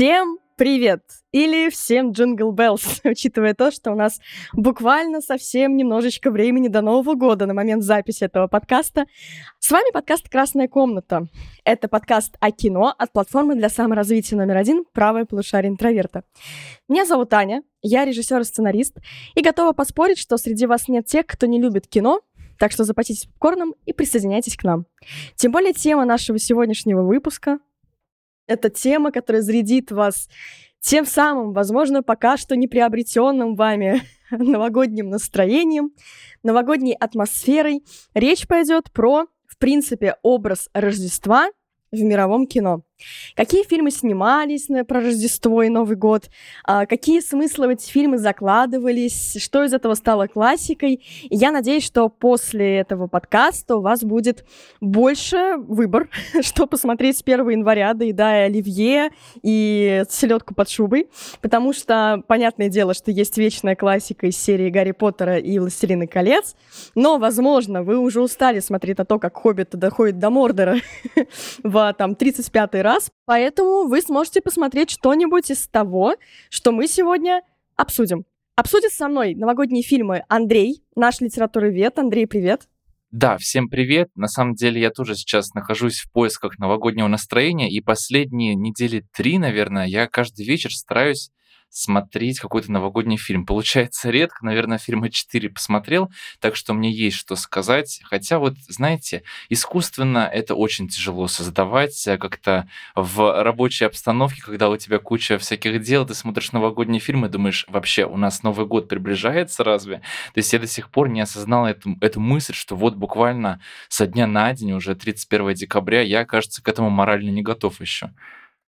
Всем привет! Или всем джингл беллс, учитывая то, что у нас буквально совсем немножечко времени до Нового года на момент записи этого подкаста. С вами подкаст «Красная комната». Это подкаст о кино от платформы для саморазвития номер один «Правое полушарие интроверта». Меня зовут Аня, я режиссер и сценарист, и готова поспорить, что среди вас нет тех, кто не любит кино, так что запаситесь попкорном и присоединяйтесь к нам. Тем более тема нашего сегодняшнего выпуска это тема, которая зарядит вас тем самым, возможно, пока что не приобретенным вами новогодним настроением, новогодней атмосферой. Речь пойдет про, в принципе, образ Рождества в мировом кино. Какие фильмы снимались на, про Рождество и Новый год? А, какие смыслы в эти фильмы закладывались? Что из этого стало классикой? И я надеюсь, что после этого подкаста у вас будет больше выбор, что посмотреть с 1 января, доедая оливье и селедку под шубой. Потому что, понятное дело, что есть вечная классика из серии Гарри Поттера и Властелины колец. Но, возможно, вы уже устали смотреть на то, как Хоббит доходит до Мордора в там 35 раз раз, поэтому вы сможете посмотреть что-нибудь из того, что мы сегодня обсудим. Обсудит со мной новогодние фильмы Андрей, наш литературовед. Андрей, привет. Да, всем привет. На самом деле я тоже сейчас нахожусь в поисках новогоднего настроения, и последние недели три, наверное, я каждый вечер стараюсь смотреть какой-то новогодний фильм. Получается редко, наверное, фильма 4 посмотрел, так что мне есть что сказать. Хотя вот, знаете, искусственно это очень тяжело создавать э, как-то в рабочей обстановке, когда у тебя куча всяких дел, ты смотришь новогодний фильм и думаешь, вообще, у нас Новый год приближается разве? То есть я до сих пор не осознал эту, эту мысль, что вот буквально со дня на день, уже 31 декабря, я, кажется, к этому морально не готов еще.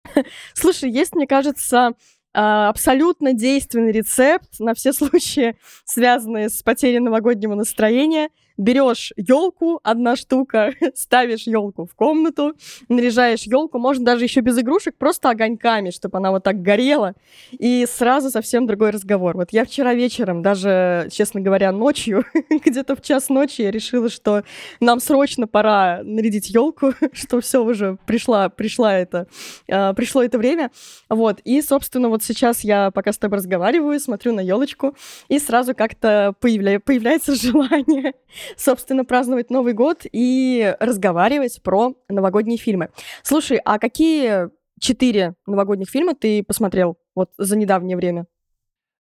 Слушай, есть, мне кажется, абсолютно действенный рецепт на все случаи, связанные с потерей новогоднего настроения – берешь елку, одна штука, ставишь елку в комнату, наряжаешь елку, можно даже еще без игрушек, просто огоньками, чтобы она вот так горела, и сразу совсем другой разговор. Вот я вчера вечером, даже, честно говоря, ночью, где-то в час ночи, я решила, что нам срочно пора нарядить елку, что все уже пришла, пришла это, э, пришло это время, вот. И, собственно, вот сейчас я пока с тобой разговариваю, смотрю на елочку, и сразу как-то появля... появляется желание собственно, праздновать Новый год и разговаривать про новогодние фильмы. Слушай, а какие четыре новогодних фильма ты посмотрел вот за недавнее время?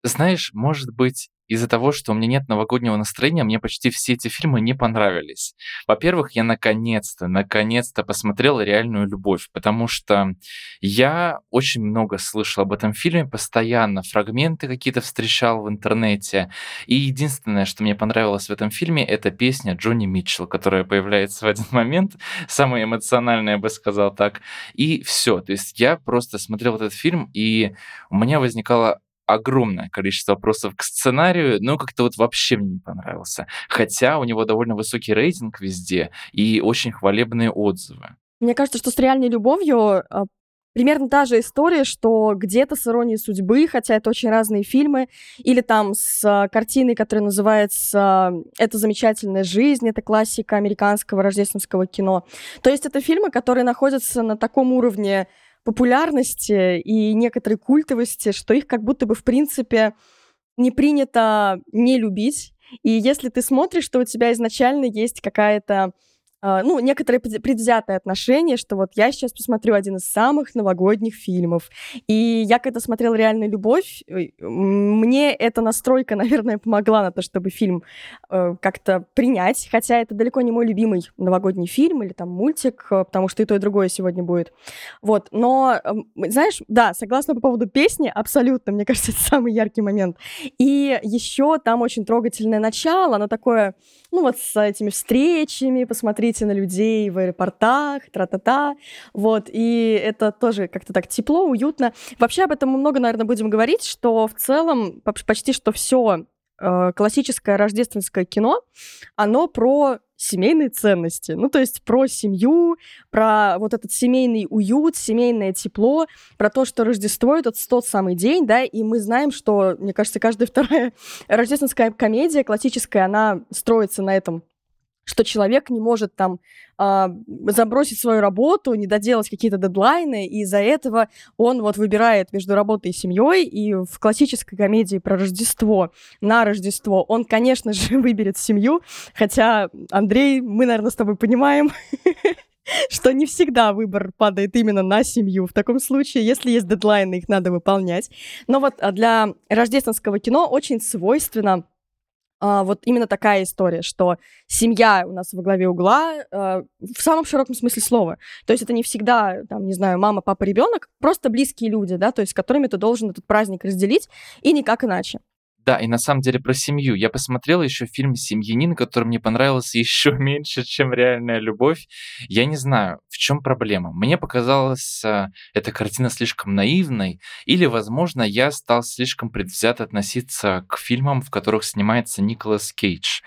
Знаешь, может быть, из-за того, что у меня нет новогоднего настроения, мне почти все эти фильмы не понравились. Во-первых, я наконец-то, наконец-то посмотрел «Реальную любовь», потому что я очень много слышал об этом фильме, постоянно фрагменты какие-то встречал в интернете. И единственное, что мне понравилось в этом фильме, это песня Джонни Митчелл, которая появляется в один момент, самая эмоциональная, я бы сказал так. И все. То есть я просто смотрел этот фильм, и у меня возникало огромное количество вопросов к сценарию, но как-то вот вообще мне не понравился. Хотя у него довольно высокий рейтинг везде и очень хвалебные отзывы. Мне кажется, что с реальной любовью а, примерно та же история, что где-то с иронией судьбы, хотя это очень разные фильмы, или там с а, картиной, которая называется «Это замечательная жизнь», это классика американского рождественского кино. То есть это фильмы, которые находятся на таком уровне популярности и некоторой культовости, что их как будто бы, в принципе, не принято не любить. И если ты смотришь, что у тебя изначально есть какая-то ну, некоторые предвзятое отношение, что вот я сейчас посмотрю один из самых новогодних фильмов. И я когда смотрела «Реальную любовь», мне эта настройка, наверное, помогла на то, чтобы фильм э, как-то принять, хотя это далеко не мой любимый новогодний фильм или там мультик, э, потому что и то, и другое сегодня будет. Вот, но, э, знаешь, да, согласна по поводу песни, абсолютно, мне кажется, это самый яркий момент. И еще там очень трогательное начало, оно такое, ну вот с этими встречами, посмотреть смотрите на людей в аэропортах, тра-та-та, вот, и это тоже как-то так тепло, уютно. Вообще об этом мы много, наверное, будем говорить, что в целом почти что все э, классическое рождественское кино, оно про семейные ценности. Ну, то есть про семью, про вот этот семейный уют, семейное тепло, про то, что Рождество — это тот самый день, да, и мы знаем, что, мне кажется, каждая вторая рождественская комедия классическая, она строится на этом что человек не может там э, забросить свою работу, не доделать какие-то дедлайны, и из-за этого он вот выбирает между работой и семьей, и в классической комедии про Рождество на Рождество он, конечно же, выберет семью, хотя, Андрей, мы, наверное, с тобой понимаем, что не всегда выбор падает именно на семью. В таком случае, если есть дедлайны, их надо выполнять. Но вот а, для рождественского кино очень свойственно а, вот именно такая история, что семья у нас во главе угла а, в самом широком смысле слова. То есть это не всегда, там, не знаю, мама, папа, ребенок, просто близкие люди, да, то есть с которыми ты должен этот праздник разделить, и никак иначе. Да, и на самом деле про семью. Я посмотрел еще фильм «Семьянин», который мне понравился еще меньше, чем «Реальная любовь». Я не знаю, в чем проблема. Мне показалась э, эта картина слишком наивной, или, возможно, я стал слишком предвзято относиться к фильмам, в которых снимается Николас Кейдж.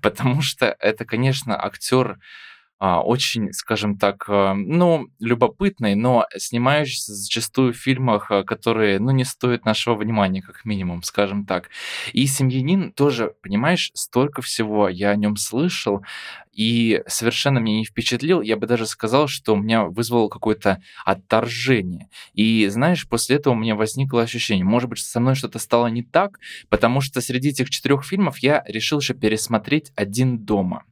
Потому что это, конечно, актер очень, скажем так, а, ну, любопытный, но снимающийся зачастую в фильмах, а, которые, ну, не стоят нашего внимания, как минимум, скажем так. И «Семьянин» тоже, понимаешь, столько всего я о нем слышал, и совершенно меня не впечатлил. Я бы даже сказал, что у меня вызвало какое-то отторжение. И знаешь, после этого у меня возникло ощущение, может быть, со мной что-то стало не так, потому что среди этих четырех фильмов я решил еще пересмотреть «Один дома».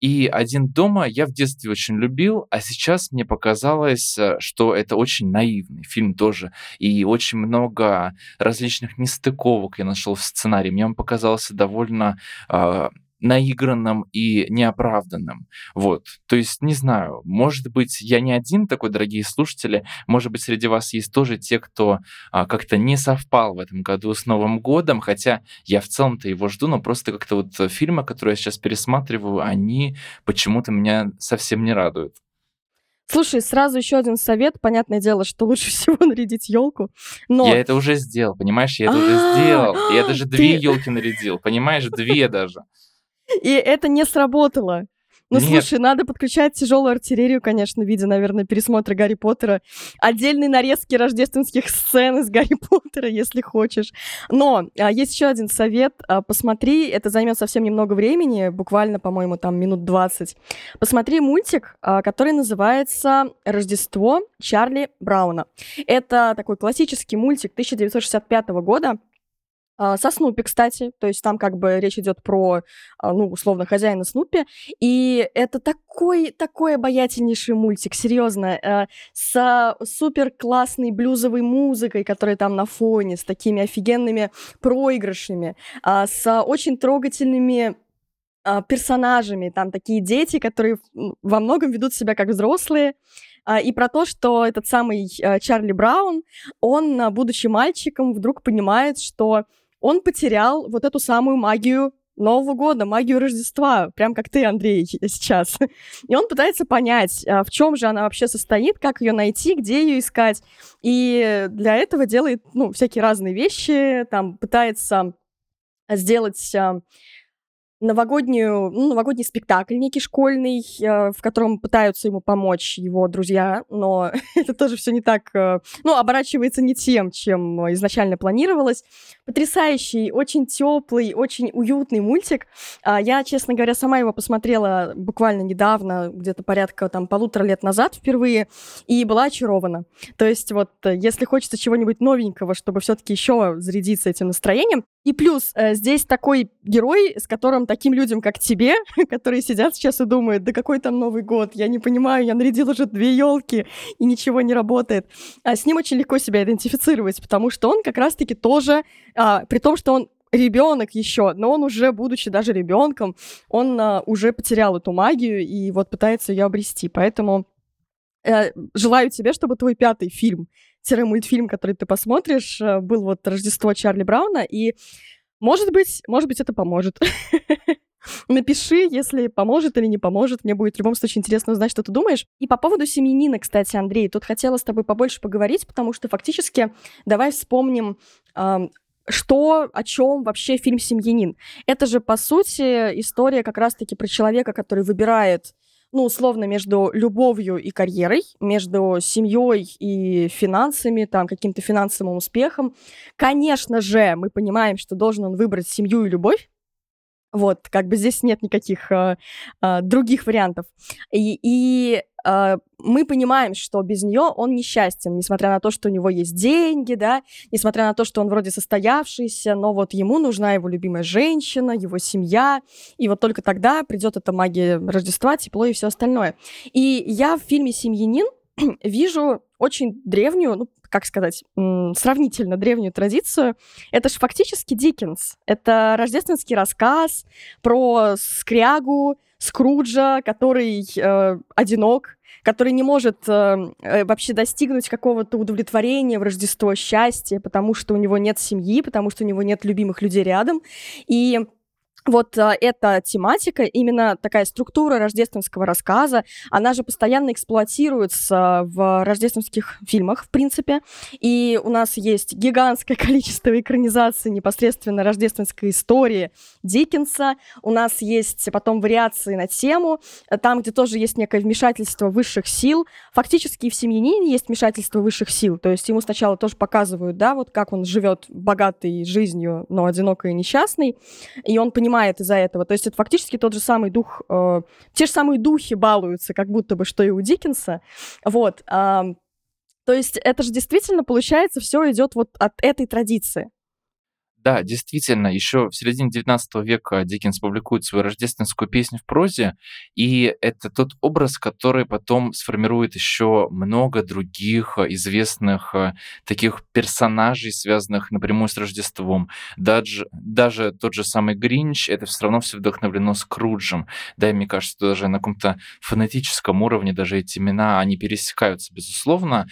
И «Один дома» я в детстве очень любил, а сейчас мне показалось, э, что это очень наивный фильм тоже. И очень много различных нестыковок я нашел в сценарии. Мне он показался довольно э, наигранным и неоправданным. Вот. То есть, не знаю, может быть, я не один такой, дорогие слушатели, может быть, среди вас есть тоже те, кто а, как-то не совпал в этом году с Новым годом, хотя я в целом-то его жду, но просто как-то вот фильмы, которые я сейчас пересматриваю, они почему-то меня совсем не радуют. Слушай, сразу еще один совет. Понятное дело, что лучше всего нарядить елку. Но... Я это уже сделал, понимаешь? Я это уже а, сделал. Я даже две елки нарядил, понимаешь? Две даже. И это не сработало. Ну, Нет. слушай, надо подключать тяжелую артиллерию, конечно, в виде, наверное, пересмотра Гарри Поттера. Отдельные нарезки рождественских сцен из Гарри Поттера, если хочешь. Но а, есть еще один совет. А, посмотри, это займет совсем немного времени, буквально, по-моему, там минут 20. Посмотри мультик, а, который называется «Рождество Чарли Брауна». Это такой классический мультик 1965 года со Снупи, кстати, то есть там как бы речь идет про, а, ну, условно, хозяина Снупи, и это такой, такой обаятельнейший мультик, серьезно, э, с супер классной блюзовой музыкой, которая там на фоне, с такими офигенными проигрышами, а, с очень трогательными персонажами, там такие дети, которые во многом ведут себя как взрослые, и про то, что этот самый Чарли Браун, он, будучи мальчиком, вдруг понимает, что он потерял вот эту самую магию Нового года, магию Рождества, прям как ты, Андрей, сейчас. И он пытается понять, а, в чем же она вообще состоит, как ее найти, где ее искать. И для этого делает, ну, всякие разные вещи, там пытается сделать а, новогоднюю, ну, новогодний спектакль некий школьный, э, в котором пытаются ему помочь его друзья, но это тоже все не так, э, ну, оборачивается не тем, чем изначально планировалось. Потрясающий, очень теплый, очень уютный мультик. А, я, честно говоря, сама его посмотрела буквально недавно, где-то порядка там полутора лет назад впервые, и была очарована. То есть вот, э, если хочется чего-нибудь новенького, чтобы все-таки еще зарядиться этим настроением, и плюс здесь такой герой, с которым таким людям, как тебе, которые сидят сейчас и думают, да какой там Новый год, я не понимаю, я нарядил уже две елки, и ничего не работает. А с ним очень легко себя идентифицировать, потому что он как раз-таки тоже, а, при том, что он ребенок еще, но он уже, будучи даже ребенком, он а, уже потерял эту магию и вот пытается ее обрести. Поэтому э, желаю тебе, чтобы твой пятый фильм, мультфильм, который ты посмотришь, э, был вот Рождество Чарли Брауна, и может быть, может быть, это поможет. Напиши, если поможет или не поможет. Мне будет в любом случае интересно узнать, что ты думаешь. И по поводу семьянина, кстати, Андрей, тут хотела с тобой побольше поговорить, потому что фактически давай вспомним, что, о чем вообще фильм «Семьянин». Это же, по сути, история как раз-таки про человека, который выбирает ну, условно, между любовью и карьерой, между семьей и финансами, там, каким-то финансовым успехом. Конечно же, мы понимаем, что должен он выбрать семью и любовь, Вот, как бы здесь нет никаких э, э, других вариантов. И, и э, мы понимаем, что без нее он несчастен, несмотря на то, что у него есть деньги, да, несмотря на то, что он вроде состоявшийся, но вот ему нужна его любимая женщина, его семья, и вот только тогда придет эта магия Рождества, тепло и все остальное. И я в фильме «Семьянин» вижу очень древнюю, ну, как сказать, сравнительно древнюю традицию. Это же фактически Диккенс. Это рождественский рассказ про скрягу, Скруджа, который э, одинок, который не может э, э, вообще достигнуть какого-то удовлетворения в Рождество, счастья, потому что у него нет семьи, потому что у него нет любимых людей рядом. И вот а, эта тематика, именно такая структура рождественского рассказа, она же постоянно эксплуатируется в рождественских фильмах, в принципе. И у нас есть гигантское количество экранизаций непосредственно рождественской истории Диккенса. У нас есть потом вариации на тему, там, где тоже есть некое вмешательство высших сил. Фактически и в «Семьянине» есть вмешательство высших сил. То есть ему сначала тоже показывают, да, вот как он живет богатой жизнью, но одинокой и несчастной. И он понимает, понимает из-за этого. То есть это фактически тот же самый дух, э, те же самые духи балуются, как будто бы, что и у Диккенса. Вот. Э, то есть это же действительно, получается, все идет вот от этой традиции. Да, действительно, еще в середине XIX века Диккенс публикует свою рождественскую песню в прозе, и это тот образ, который потом сформирует еще много других известных э, таких персонажей, связанных напрямую с Рождеством. Даже, даже тот же самый Гринч, это все равно все вдохновлено Скруджем. Да, и мне кажется, даже на каком-то фонетическом уровне даже эти имена, они пересекаются, безусловно.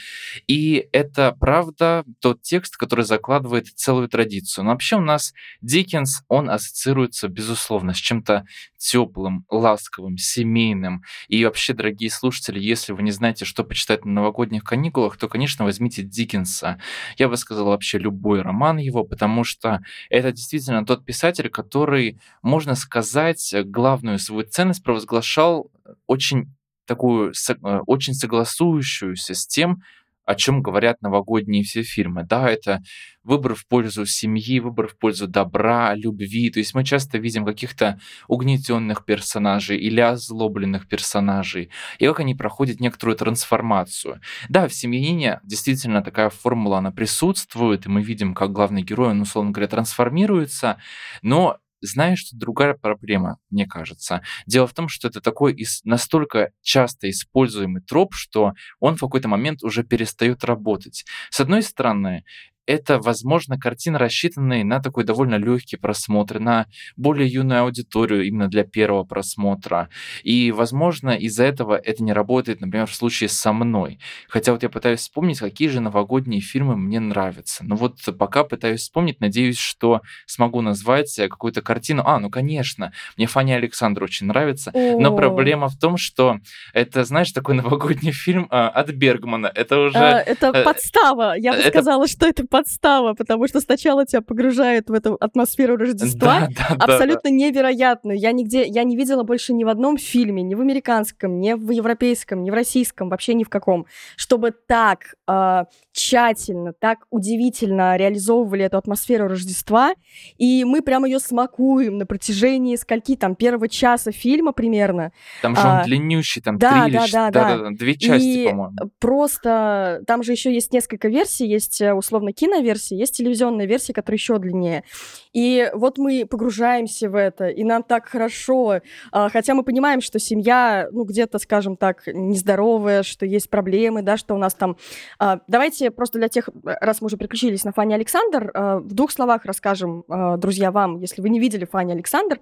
И это, правда, тот текст, который закладывает целую традицию. Вообще у нас Диккенс, он ассоциируется, безусловно, с чем-то теплым, ласковым, семейным. И вообще, дорогие слушатели, если вы не знаете, что почитать на новогодних каникулах, то, конечно, возьмите Диккенса. Я бы сказал вообще любой роман его, потому что это действительно тот писатель, который, можно сказать, главную свою ценность провозглашал очень такую, э, очень согласующуюся с тем, о чем говорят новогодние все фильмы. Да, это выбор в пользу семьи, выбор в пользу добра, любви. То есть мы часто видим каких-то угнетенных персонажей или озлобленных персонажей, и как они проходят некоторую трансформацию. Да, в «Семьянине» действительно такая формула, она присутствует, и мы видим, как главный герой, он, условно говоря, трансформируется, но знаешь, что другая проблема, мне кажется. Дело в том, что это такой настолько часто используемый троп, что он в какой-то момент уже перестает работать. С одной стороны, это, возможно, картина, рассчитанная на такой довольно легкий просмотр, на более юную аудиторию именно для первого просмотра. И, возможно, из-за этого это не работает, например, в случае со мной. Хотя вот я пытаюсь вспомнить, какие же новогодние фильмы мне нравятся. Но вот пока пытаюсь вспомнить, надеюсь, что смогу назвать какую-то картину. А, ну, конечно, мне Фаня Александр очень нравится. Но проблема в том, что это, знаешь, такой новогодний фильм а, от Бергмана. Это уже... А, это э, подстава. Я бы это... сказала, что это подстава, потому что сначала тебя погружают в эту атмосферу Рождества, да, да, абсолютно да. невероятную. Я нигде, я не видела больше ни в одном фильме, ни в американском, ни в европейском, ни в российском, вообще ни в каком, чтобы так э, тщательно, так удивительно реализовывали эту атмосферу Рождества, и мы прям ее смакуем на протяжении скольки там первого часа фильма примерно. Там же он а, длиннющий, там да, три да, или да, да, да, две части, по-моему. Просто там же еще есть несколько версий, есть э, условно кино киноверсии, есть телевизионная версия, которая еще длиннее. И вот мы погружаемся в это, и нам так хорошо, а, хотя мы понимаем, что семья, ну, где-то, скажем так, нездоровая, что есть проблемы, да, что у нас там... А, давайте просто для тех, раз мы уже приключились на Фанни Александр, а, в двух словах расскажем, друзья, вам, если вы не видели Фанни Александр.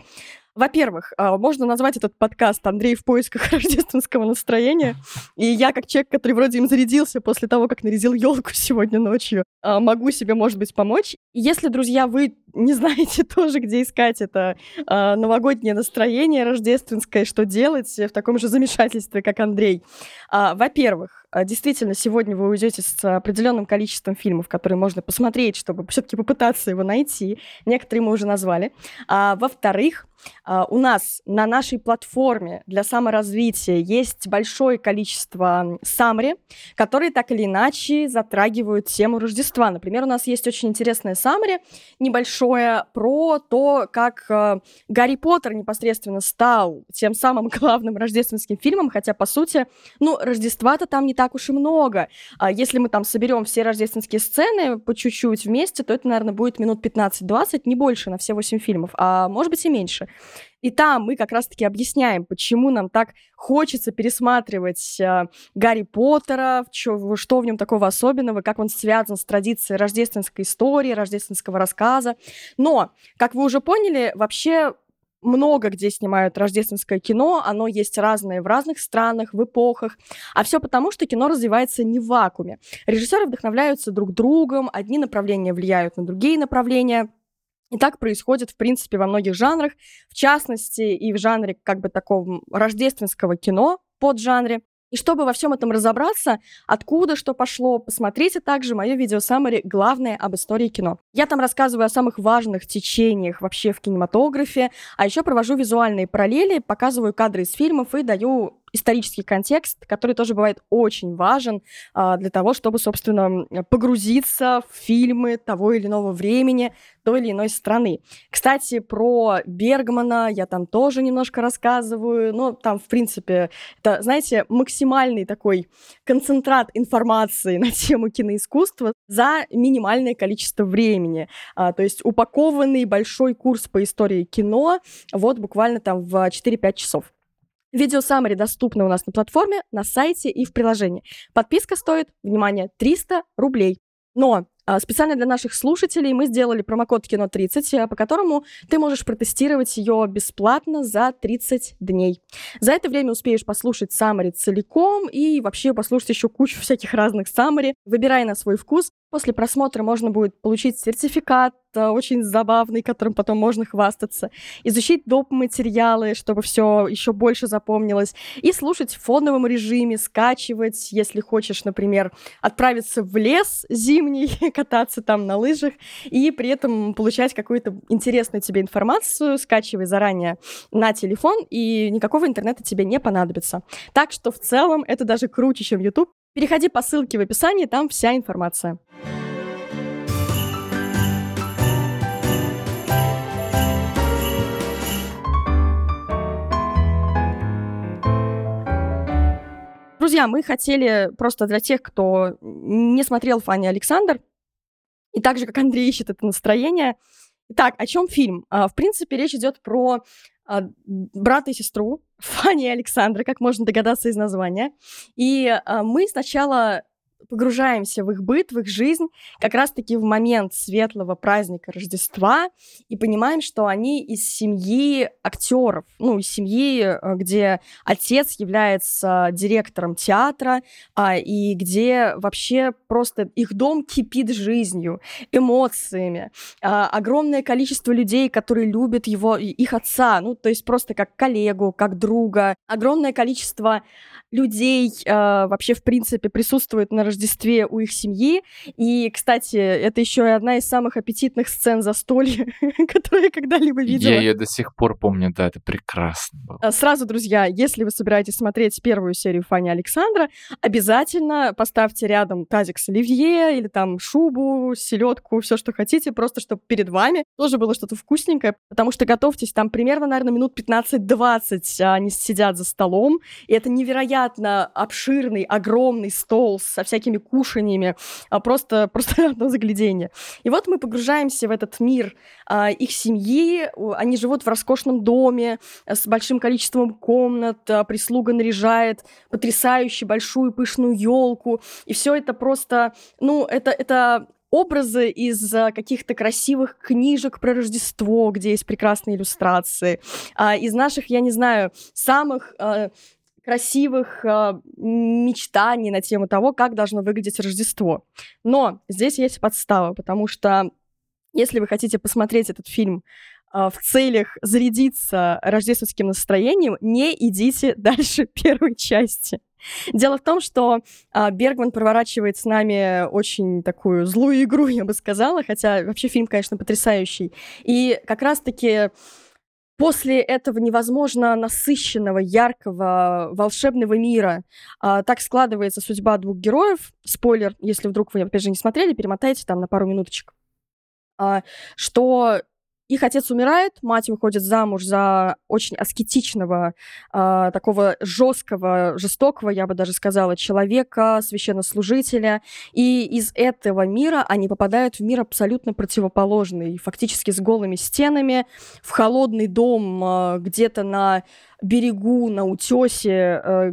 Во-первых, а, можно назвать этот подкаст «Андрей в поисках рождественского настроения». И я, как человек, который вроде им зарядился после того, как нарядил елку сегодня ночью, а, могу себе, может быть, помочь. Если, друзья, вы не знаете тоже, где искать это а, новогоднее настроение рождественское, что делать в таком же замешательстве, как Андрей. Во-первых, действительно, сегодня вы уйдете с определенным количеством фильмов, которые можно посмотреть, чтобы все-таки попытаться его найти. Некоторые мы уже назвали. Во-вторых, а, у нас на нашей платформе для саморазвития есть большое количество самри, которые так или иначе затрагивают тему Рождества. Например, у нас есть очень интересное саммари небольшое про то, как э, Гарри Поттер непосредственно стал тем самым главным рождественским фильмом, хотя, по сути, ну, Рождества-то там не так уж и много. А если мы там соберем все рождественские сцены по чуть-чуть вместе, то это, наверное, будет минут 15-20, не больше на все 8 фильмов, а может быть и меньше. И там мы как раз-таки объясняем, почему нам так хочется пересматривать э, Гарри Поттера, чё, что в нем такого особенного, как он связан с традицией рождественской истории, рождественского рассказа. Но, как вы уже поняли, вообще много где снимают рождественское кино, оно есть разное в разных странах, в эпохах, а все потому, что кино развивается не в вакууме. Режиссеры вдохновляются друг другом, одни направления влияют на другие направления, и так происходит, в принципе, во многих жанрах, в частности, и в жанре как бы такого рождественского кино, под жанре. И чтобы во всем этом разобраться, откуда что пошло, посмотрите также мое видео саммари «Главное об истории кино». Я там рассказываю о самых важных течениях вообще в кинематографе, а еще провожу визуальные параллели, показываю кадры из фильмов и даю исторический контекст, который тоже бывает очень важен а, для того, чтобы, собственно, погрузиться в фильмы того или иного времени, той или иной страны. Кстати, про Бергмана я там тоже немножко рассказываю, но там, в принципе, это, знаете, максимальный такой концентрат информации на тему киноискусства за минимальное количество времени. А, то есть упакованный большой курс по истории кино вот буквально там в 4-5 часов. Видео Summary доступно у нас на платформе, на сайте и в приложении. Подписка стоит, внимание, 300 рублей. Но а, специально для наших слушателей мы сделали промокод Кино30, э, по которому ты можешь протестировать ее бесплатно за 30 дней. За это время успеешь послушать Самари целиком и вообще послушать еще кучу всяких разных Самари. Выбирай на свой вкус. После просмотра можно будет получить сертификат, э, очень забавный, которым потом можно хвастаться, изучить доп. материалы, чтобы все еще больше запомнилось, и слушать в фоновом режиме, скачивать, если хочешь, например, отправиться в лес зимний, кататься там на лыжах, и при этом получать какую-то интересную тебе информацию, скачивай заранее на телефон, и никакого интернета тебе не понадобится. Так что в целом это даже круче, чем YouTube. Переходи по ссылке в описании, там вся информация. Друзья, мы хотели просто для тех, кто не смотрел Фанни Александр, и так же, как Андрей ищет это настроение. Итак, о чем фильм? А, в принципе, речь идет про а, брата и сестру Фанни и Александра, как можно догадаться из названия. И а, мы сначала погружаемся в их быт, в их жизнь, как раз-таки в момент светлого праздника Рождества, и понимаем, что они из семьи актеров, ну, из семьи, э, где отец является директором театра, а, и где вообще просто их дом кипит жизнью, эмоциями, а, огромное количество людей, которые любят его, их отца, ну, то есть просто как коллегу, как друга, огромное количество людей э, вообще, в принципе, присутствует на Рождестве у их семьи. И, кстати, это еще и одна из самых аппетитных сцен застолья, которые я когда-либо видела. Я ее до сих пор помню, да, это прекрасно было. А, сразу, друзья, если вы собираетесь смотреть первую серию Фани Александра, обязательно поставьте рядом тазик с оливье или там шубу, селедку, все, что хотите, просто чтобы перед вами тоже было что-то вкусненькое, потому что готовьтесь, там примерно, наверное, минут 15-20 они сидят за столом, и это невероятно невероятно обширный, огромный стол со всякими кушаньями, а просто, просто одно заглядение. И вот мы погружаемся в этот мир а, их семьи, они живут в роскошном доме с большим количеством комнат, а, прислуга наряжает потрясающе большую пышную елку, и все это просто, ну, это, это образы из каких-то красивых книжек про Рождество, где есть прекрасные иллюстрации, а, из наших, я не знаю, самых а, красивых э, мечтаний на тему того, как должно выглядеть Рождество. Но здесь есть подстава, потому что если вы хотите посмотреть этот фильм э, в целях зарядиться рождественским настроением, не идите дальше первой части. Дело в том, что э, Бергман проворачивает с нами очень такую злую игру, я бы сказала, хотя вообще фильм, конечно, потрясающий. И как раз-таки после этого невозможно насыщенного, яркого, волшебного мира а, так складывается судьба двух героев. Спойлер, если вдруг вы, опять же, не смотрели, перемотайте там на пару минуточек. А, что их отец умирает, мать выходит замуж за очень аскетичного, э, такого жесткого, жестокого, я бы даже сказала, человека, священнослужителя. И из этого мира они попадают в мир абсолютно противоположный, фактически с голыми стенами, в холодный дом э, где-то на берегу, на утесе, э,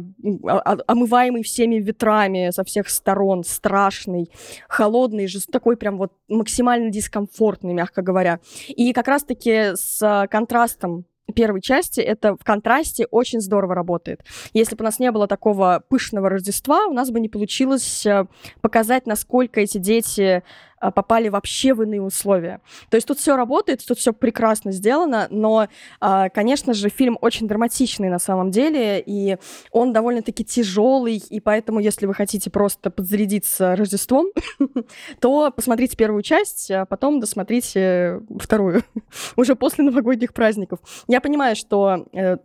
омываемый всеми ветрами со всех сторон, страшный, холодный, же такой прям вот максимально дискомфортный, мягко говоря. И как раз-таки с контрастом первой части, это в контрасте очень здорово работает. Если бы у нас не было такого пышного Рождества, у нас бы не получилось э, показать, насколько эти дети попали вообще в иные условия. То есть тут все работает, тут все прекрасно сделано, но, а, конечно же, фильм очень драматичный на самом деле, и он довольно-таки тяжелый, и поэтому, если вы хотите просто подзарядиться Рождеством, то посмотрите первую часть, а потом досмотрите вторую, уже после новогодних праздников. Я понимаю, что э,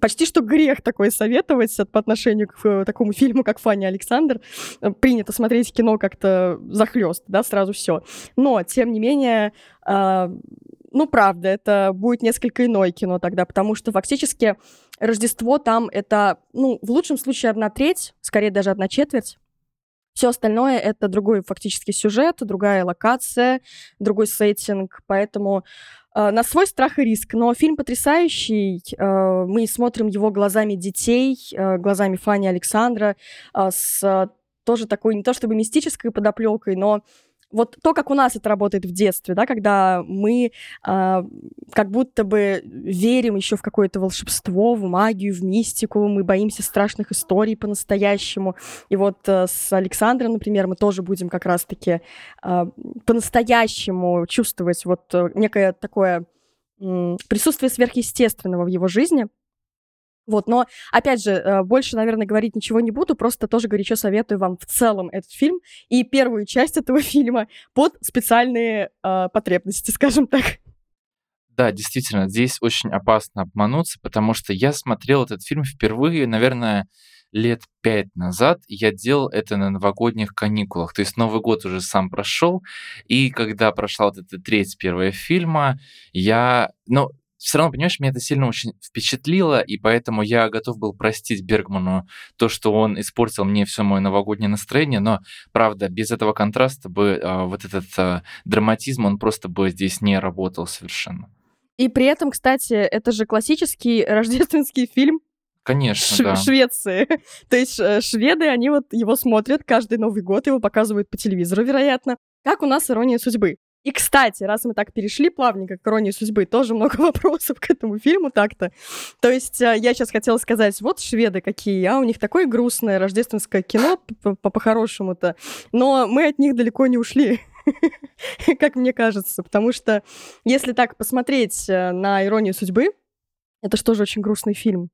почти что грех такой советовать по отношению к э, такому фильму, как Фанни Александр. Принято смотреть кино как-то захлест, да, сразу сразу все. Но, тем не менее, э, ну, правда, это будет несколько иное кино тогда, потому что фактически Рождество там это, ну, в лучшем случае одна треть, скорее даже одна четверть. Все остальное это другой фактически сюжет, другая локация, другой сеттинг, поэтому э, на свой страх и риск. Но фильм потрясающий. Э, мы смотрим его глазами детей, э, глазами Фани Александра, э, с тоже такой не то чтобы мистической подоплекой, но вот то, как у нас это работает в детстве, да, когда мы э, как будто бы верим еще в какое-то волшебство, в магию, в мистику, мы боимся страшных историй по-настоящему. И вот э, с Александром, например, мы тоже будем как раз-таки э, по-настоящему чувствовать вот э, некое такое э, присутствие сверхъестественного в его жизни. Вот, но, опять же, э, больше, наверное, говорить ничего не буду, просто тоже горячо советую вам в целом этот фильм и первую часть этого фильма под специальные э, потребности, скажем так. Да, действительно, здесь очень опасно обмануться, потому что я смотрел этот фильм впервые, наверное, лет пять назад. Я делал это на новогодних каникулах. То есть Новый год уже сам прошел, и когда прошла вот эта треть первого фильма, я... Ну, все равно, понимаешь, меня это сильно очень впечатлило, и поэтому я готов был простить Бергману то, что он испортил мне все мое новогоднее настроение, но, правда, без этого контраста бы э, вот этот э, драматизм, он просто бы здесь не работал совершенно. И при этом, кстати, это же классический рождественский фильм, Конечно, Ш- да. Швеции. То есть э, шведы, они вот его смотрят каждый Новый год, его показывают по телевизору, вероятно. Как у нас «Ирония судьбы». И, кстати, раз мы так перешли плавненько к «Иронии судьбы», тоже много вопросов к этому фильму так-то. То есть э, я сейчас хотела сказать, вот шведы какие, а у них такое грустное рождественское кино по-хорошему-то, но мы от них далеко не ушли как мне кажется, потому что если так посмотреть э, на «Иронию судьбы», это же тоже очень грустный фильм.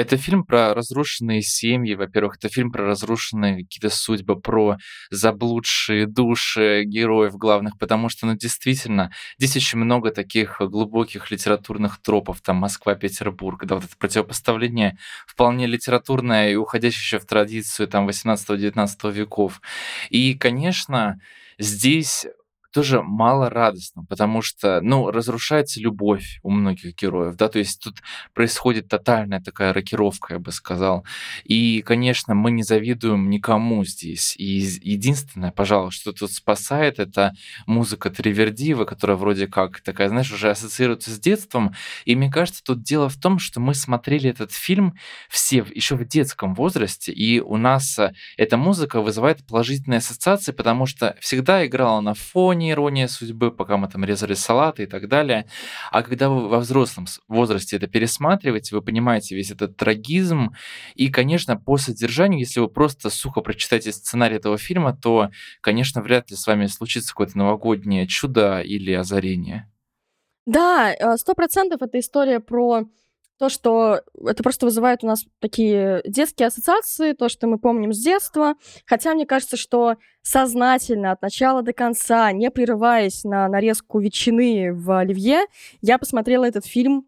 Это фильм про разрушенные семьи, во-первых, это фильм про разрушенные какие-то судьбы, про заблудшие души героев главных, потому что, ну, действительно, здесь очень много таких глубоких литературных тропов, там, Москва, Петербург, да, вот это противопоставление вполне литературное и уходящее еще в традицию, там, 18-19 веков. И, конечно, здесь тоже мало радостно, потому что, ну, разрушается любовь у многих героев, да, то есть тут происходит тотальная такая рокировка, я бы сказал. И, конечно, мы не завидуем никому здесь. И единственное, пожалуй, что тут спасает, это музыка Тривердива, которая вроде как такая, знаешь, уже ассоциируется с детством. И мне кажется, тут дело в том, что мы смотрели этот фильм все еще в детском возрасте, и у нас э, эта музыка вызывает положительные ассоциации, потому что всегда играла на фоне, не ирония судьбы, пока мы там резали салаты и так далее. А когда вы во взрослом возрасте это пересматриваете, вы понимаете весь этот трагизм. И, конечно, по содержанию, если вы просто сухо прочитаете сценарий этого фильма, то, конечно, вряд ли с вами случится какое-то новогоднее чудо или озарение. Да, э, сто процентов это история про то, что это просто вызывает у нас такие детские ассоциации, то, что мы помним с детства. Хотя мне кажется, что сознательно от начала до конца, не прерываясь на нарезку ветчины в оливье, я посмотрела этот фильм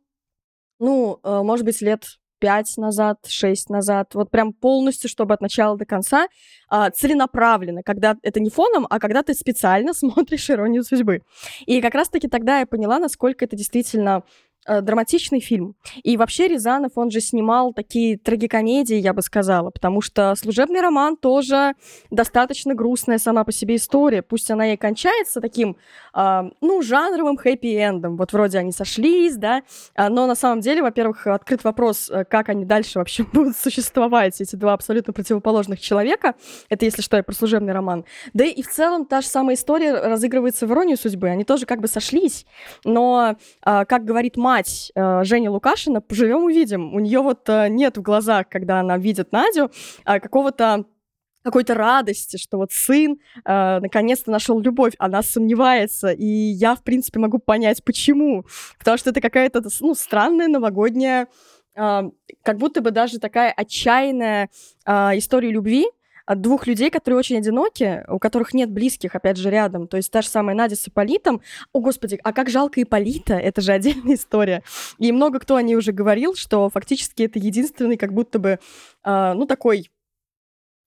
ну, э, может быть, лет пять назад, шесть назад, вот прям полностью, чтобы от начала до конца, а, целенаправленно, когда это не фоном, а когда ты специально смотришь «Иронию судьбы». И как раз-таки тогда я поняла, насколько это действительно драматичный фильм. И вообще Рязанов, он же снимал такие трагикомедии, я бы сказала, потому что «Служебный роман» тоже достаточно грустная сама по себе история. Пусть она и кончается таким, э, ну, жанровым хэппи-эндом. Вот вроде они сошлись, да, а, но на самом деле, во-первых, открыт вопрос, э, как они дальше вообще будут существовать, эти два абсолютно противоположных человека. Это, если что, я про «Служебный роман». Да и в целом та же самая история разыгрывается в «Иронию судьбы». Они тоже как бы сошлись, но, э, как говорит мать, мать э, Жени Лукашина, поживем увидим. У нее вот э, нет в глазах, когда она видит Надю, э, какого-то какой-то радости, что вот сын э, наконец-то нашел любовь, она сомневается, и я, в принципе, могу понять, почему. Потому что это какая-то, ну, странная новогодняя, э, как будто бы даже такая отчаянная э, история любви, от двух людей, которые очень одиноки, у которых нет близких, опять же, рядом. То есть та же самая Надя с Иполитом. О, господи, а как жалко Иполита, это же отдельная история. И много кто о ней уже говорил, что фактически это единственный как будто бы, э, ну, такой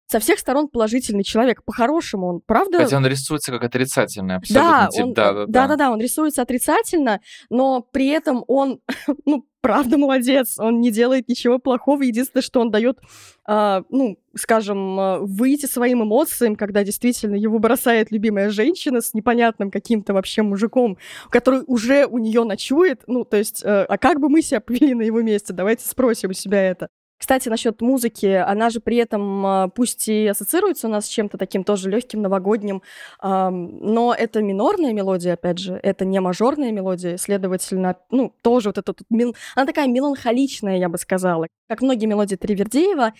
со всех сторон положительный человек. По-хорошему он, правда? Хотя он рисуется как отрицательный абсолютно да, тип. Он, да, да, да. Да-да-да, он рисуется отрицательно, но при этом он, ну, правда молодец, он не делает ничего плохого. Единственное, что он дает, э, ну, скажем, э, выйти своим эмоциям, когда действительно его бросает любимая женщина с непонятным каким-то вообще мужиком, который уже у нее ночует. Ну, то есть, э, а как бы мы себя повели на его месте? Давайте спросим у себя это. Кстати, насчет музыки, она же при этом, а, пусть и ассоциируется у нас с чем-то таким тоже легким, новогодним, но это минорная мелодия, опять же, это не мажорная мелодия, следовательно, ну, тоже вот эта, она такая меланхоличная, я бы сказала, как многие мелодии Тривердеева,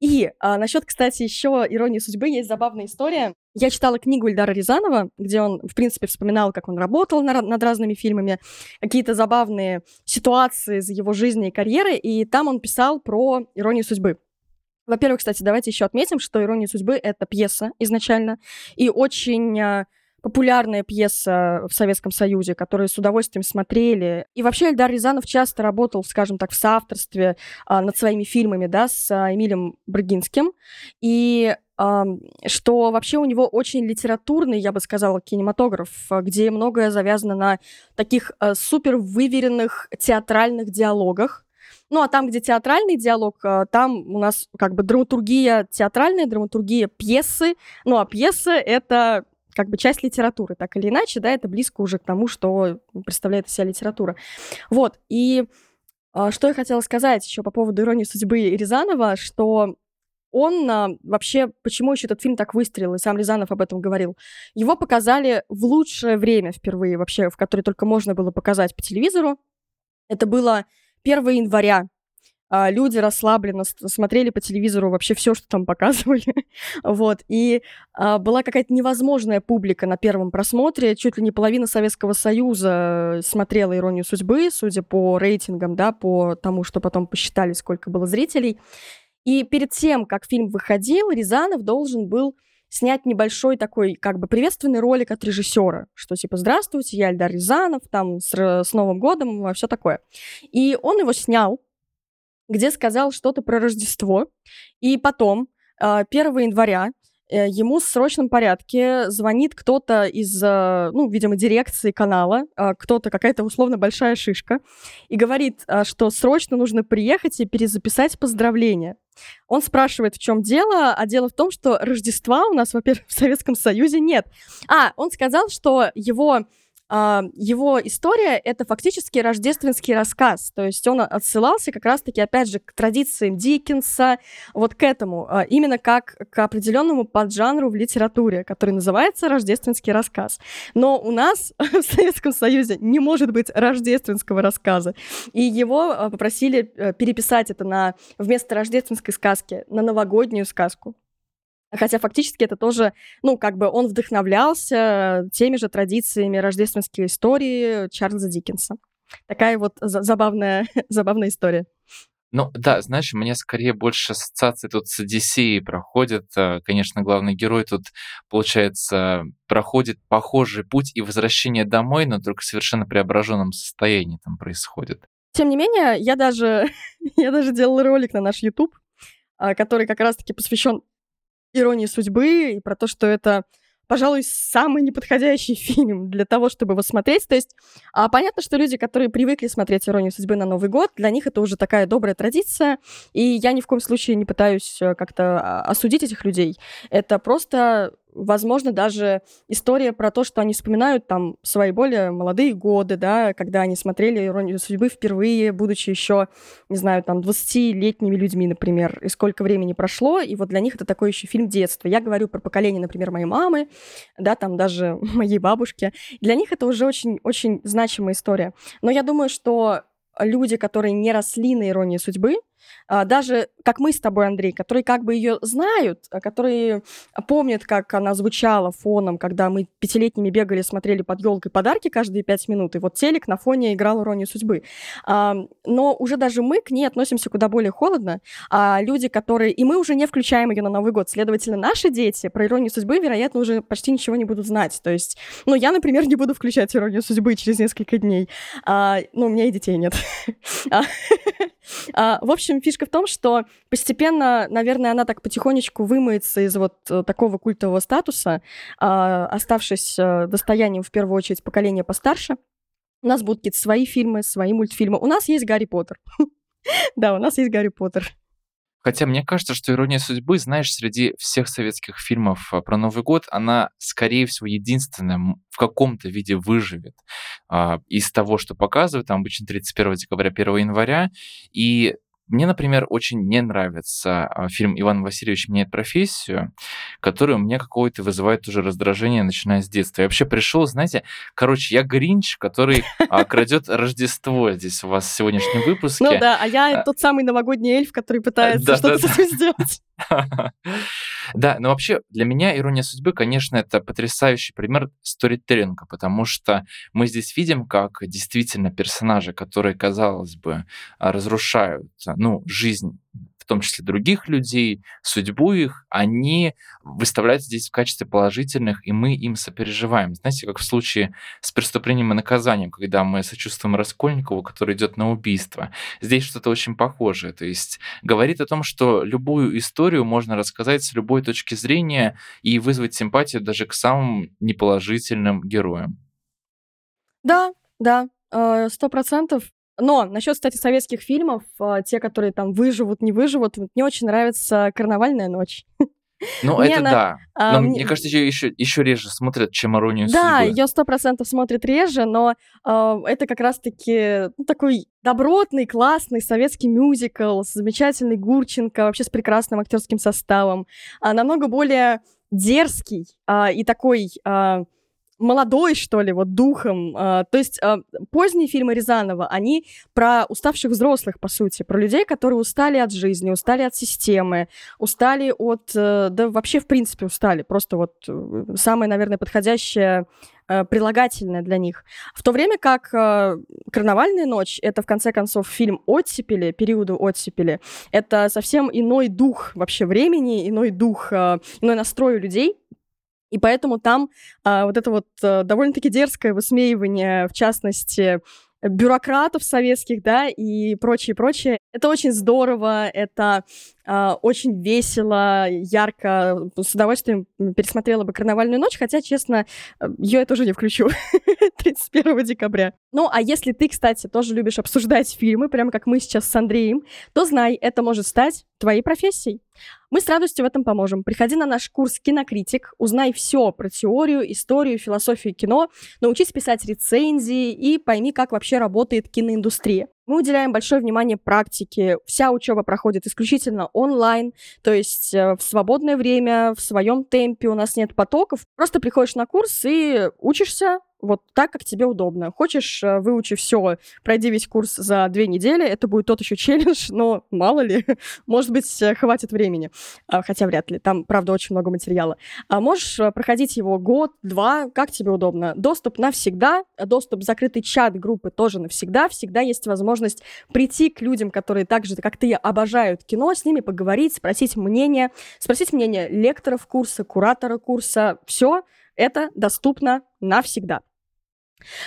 и а, насчет, кстати, еще иронии судьбы есть забавная история. Я читала книгу Ильдара Рязанова, где он, в принципе, вспоминал, как он работал на, над разными фильмами, какие-то забавные ситуации из его жизни и карьеры, и там он писал про иронию судьбы. Во-первых, кстати, давайте еще отметим, что «Ирония судьбы» — это пьеса изначально, и очень а, популярная пьеса в Советском Союзе, которую с удовольствием смотрели. И вообще Эльдар Рязанов часто работал, скажем так, в соавторстве а, над своими фильмами, да, с а, Эмилем Брагинским. И а, что вообще у него очень литературный, я бы сказала, кинематограф, где многое завязано на таких а, супер выверенных театральных диалогах, ну, а там, где театральный диалог, а, там у нас как бы драматургия театральная, драматургия пьесы. Ну, а пьеса — это как бы часть литературы, так или иначе, да, это близко уже к тому, что представляет из себя литература. Вот, и э, что я хотела сказать еще по поводу «Иронии судьбы» Рязанова, что он а, вообще, почему еще этот фильм так выстрелил, и сам Рязанов об этом говорил, его показали в лучшее время впервые вообще, в которое только можно было показать по телевизору. Это было 1 января а, люди расслабленно смотрели по телевизору вообще все, что там показывали. вот. И а, была какая-то невозможная публика на первом просмотре. Чуть ли не половина Советского Союза смотрела «Иронию судьбы», судя по рейтингам, да, по тому, что потом посчитали, сколько было зрителей. И перед тем, как фильм выходил, Рязанов должен был снять небольшой такой как бы приветственный ролик от режиссера, что типа «Здравствуйте, я Эльдар Рязанов, там с, с Новым годом», все такое. И он его снял, где сказал что-то про Рождество. И потом, 1 а, января, э, ему в срочном порядке звонит кто-то из, э, ну, видимо, дирекции канала, кто-то, какая-то условно большая шишка, и говорит, что срочно нужно приехать и перезаписать поздравления. Он спрашивает, в чем дело, а дело в том, что Рождества у нас, во-первых, в Советском Союзе нет. А, он сказал, что его его история — это фактически рождественский рассказ, то есть он отсылался как раз-таки, опять же, к традициям Диккенса, вот к этому, а, именно как к определенному поджанру в литературе, который называется рождественский рассказ. Но у нас в Советском Союзе не может быть рождественского рассказа, и его а, попросили э, переписать это на вместо рождественской сказки на новогоднюю сказку. Хотя фактически это тоже, ну, как бы он вдохновлялся теми же традициями рождественской истории Чарльза Диккенса. Такая вот забавная, забавная история. Ну да, знаешь, меня скорее больше ассоциации тут с Одиссеей проходит. Э, конечно, главный герой тут, получается, проходит похожий путь и возвращение домой, но только в совершенно преображенном состоянии там происходит. Тем не менее, я даже, я даже делала ролик на наш YouTube, а, который как раз-таки посвящен иронии судьбы и про то, что это пожалуй, самый неподходящий фильм для того, чтобы его смотреть. То есть а, понятно, что люди, которые привыкли смотреть «Иронию судьбы» на Новый год, для них это уже такая добрая традиция, и я ни в коем случае не пытаюсь э, как-то а, осудить этих людей. Это просто возможно, даже история про то, что они вспоминают там свои более молодые годы, да, когда они смотрели «Иронию судьбы» впервые, будучи еще, не знаю, там, 20-летними людьми, например, и сколько времени прошло, и вот для них это такой еще фильм детства. Я говорю про поколение, например, моей мамы, да, там даже моей бабушки. Для них это уже очень-очень значимая история. Но я думаю, что люди, которые не росли на иронии судьбы, даже как мы с тобой, Андрей, которые как бы ее знают, а, которые помнят, как она звучала фоном, когда мы пятилетними бегали, смотрели под елкой подарки каждые пять минут, и вот телек на фоне играл «Иронию судьбы». А, но уже даже мы к ней относимся куда более холодно, а люди, которые... И мы уже не включаем ее на Новый год, следовательно, наши дети про «Иронию судьбы», вероятно, уже почти ничего не будут знать. То есть, ну, я, например, не буду включать «Иронию судьбы» через несколько дней. Ну, у меня и детей нет. В общем, фишка в том, что постепенно, наверное, она так потихонечку вымоется из вот э, такого культового статуса, а, оставшись э, достоянием, в первую очередь, поколения постарше. У нас будут какие-то свои фильмы, свои мультфильмы. У нас есть Гарри Поттер. Да, у нас есть Гарри Поттер. Хотя мне кажется, что «Ирония судьбы», знаешь, среди всех советских фильмов э, про Новый год, она, скорее всего, единственная в каком-то виде выживет а, из того, что показывают, там обычно 31 декабря, 1 января. И мне, например, очень не нравится а, фильм «Иван Васильевич меняет профессию», который у меня какое-то вызывает уже раздражение, начиная с детства. Я вообще пришел, знаете, короче, я Гринч, который а, крадет Рождество здесь у вас в сегодняшнем выпуске. Ну да, а я а тот самый новогодний эльф, который пытается что-то с этим сделать. Да, но вообще для меня «Ирония судьбы», конечно, это потрясающий пример сторителлинга, потому что мы здесь видим, как действительно персонажи, которые, казалось бы, разрушают ну, жизнь в том числе других людей, судьбу их, они выставляются здесь в качестве положительных, и мы им сопереживаем. Знаете, как в случае с преступлением и наказанием, когда мы сочувствуем Раскольникову, который идет на убийство. Здесь что-то очень похожее. То есть говорит о том, что любую историю можно рассказать с любой точки зрения и вызвать симпатию даже к самым неположительным героям. Да, да, э, сто процентов. Но насчет, кстати, советских фильмов, а, те, которые там выживут, не выживут, мне очень нравится «Карнавальная ночь». Ну, мне это она, да. А, но мне, мне кажется, ее еще, еще реже смотрят, чем «Иронию Да, ее сто процентов смотрят реже, но э, это как раз-таки ну, такой добротный, классный советский мюзикл с замечательной Гурченко, вообще с прекрасным актерским составом. А, намного более дерзкий а, и такой... А, молодой, что ли, вот духом. А, то есть а, поздние фильмы Рязанова, они про уставших взрослых, по сути, про людей, которые устали от жизни, устали от системы, устали от... Э, да вообще, в принципе, устали. Просто вот э, самое, наверное, подходящее э, прилагательное для них. В то время как «Карнавальная ночь» — это, в конце концов, фильм оттепели, периода оттепели. Это совсем иной дух вообще времени, иной дух, иной настрой у людей — и поэтому там а, вот это вот а, довольно-таки дерзкое высмеивание, в частности, бюрократов советских, да, и прочее, прочее. Это очень здорово, это очень весело, ярко. С удовольствием пересмотрела бы «Карнавальную ночь», хотя, честно, ее я тоже не включу 31 декабря. Ну, а если ты, кстати, тоже любишь обсуждать фильмы, прямо как мы сейчас с Андреем, то знай, это может стать твоей профессией. Мы с радостью в этом поможем. Приходи на наш курс «Кинокритик», узнай все про теорию, историю, философию кино, научись писать рецензии и пойми, как вообще работает киноиндустрия. Мы уделяем большое внимание практике. Вся учеба проходит исключительно онлайн, то есть э, в свободное время, в своем темпе, у нас нет потоков. Просто приходишь на курс и учишься, вот так, как тебе удобно. Хочешь, э, выучи все, пройди весь курс за две недели, это будет тот еще челлендж, но мало ли, может быть, э, хватит времени, а, хотя вряд ли, там, правда, очень много материала. А можешь э, проходить его год, два, как тебе удобно. Доступ навсегда, доступ в закрытый чат группы тоже навсегда, всегда есть возможность прийти к людям, которые так же, как ты, обожают кино, с ними поговорить, спросить мнение, спросить мнение лекторов курса, куратора курса, все это доступно навсегда.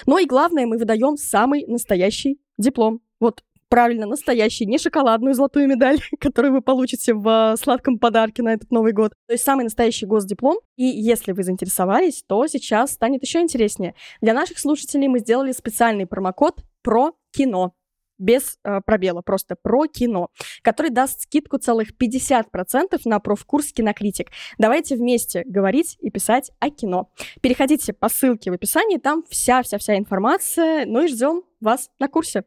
Ну и главное, мы выдаем самый настоящий диплом. Вот правильно, настоящий, не шоколадную золотую медаль, которую вы получите в сладком подарке на этот Новый год. То есть самый настоящий госдиплом. И если вы заинтересовались, то сейчас станет еще интереснее. Для наших слушателей мы сделали специальный промокод про кино без э, пробела, просто про кино, который даст скидку целых 50% на профкурс «Кинокритик». Давайте вместе говорить и писать о кино. Переходите по ссылке в описании, там вся-вся-вся информация, ну и ждем вас на курсе.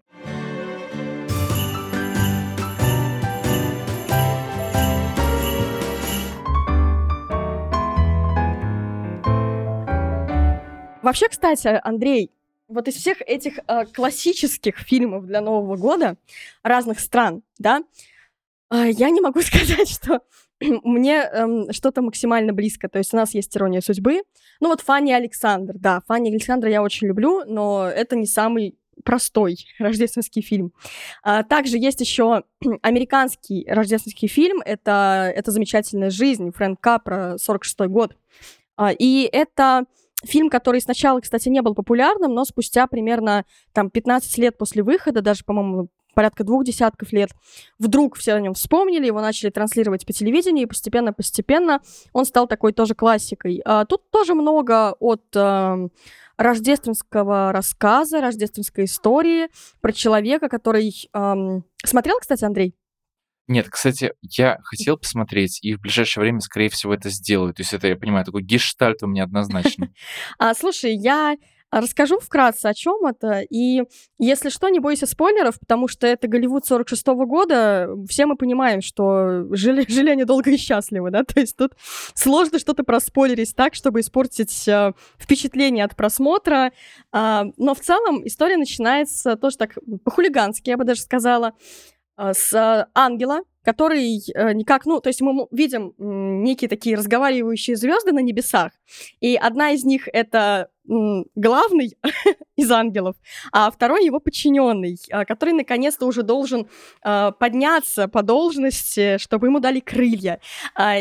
Вообще, кстати, Андрей, вот из всех этих э, классических фильмов для Нового года разных стран, да, э, я не могу сказать, что мне э, что-то максимально близко. То есть у нас есть «Ирония судьбы». Ну вот Фанни Александр, да, Фанни Александра я очень люблю, но это не самый простой рождественский фильм. А, также есть еще американский рождественский фильм. Это, это «Замечательная жизнь» Фрэнк Капра, 46 год. А, и это Фильм, который сначала, кстати, не был популярным, но спустя примерно там 15 лет после выхода, даже, по-моему, порядка двух десятков лет, вдруг все о нем вспомнили, его начали транслировать по телевидению, и постепенно-постепенно он стал такой тоже классикой. А, тут тоже много от э, рождественского рассказа, рождественской истории про человека, который... Э, смотрел, кстати, Андрей? Нет, кстати, я хотел посмотреть, и в ближайшее время, скорее всего, это сделаю. То есть это, я понимаю, такой гештальт у меня однозначно. А, слушай, я расскажу вкратце, о чем это. И если что, не бойся спойлеров, потому что это Голливуд 46 -го года. Все мы понимаем, что жили, жили они долго и счастливо, да? То есть тут сложно что-то проспойлерить так, чтобы испортить э, впечатление от просмотра. А, но в целом история начинается тоже так по-хулигански, я бы даже сказала. А, с а, ангела, который э, никак, ну, то есть мы видим некие такие разговаривающие звезды на небесах, и одна из них это главный из ангелов, а второй его подчиненный, который наконец-то уже должен подняться по должности, чтобы ему дали крылья.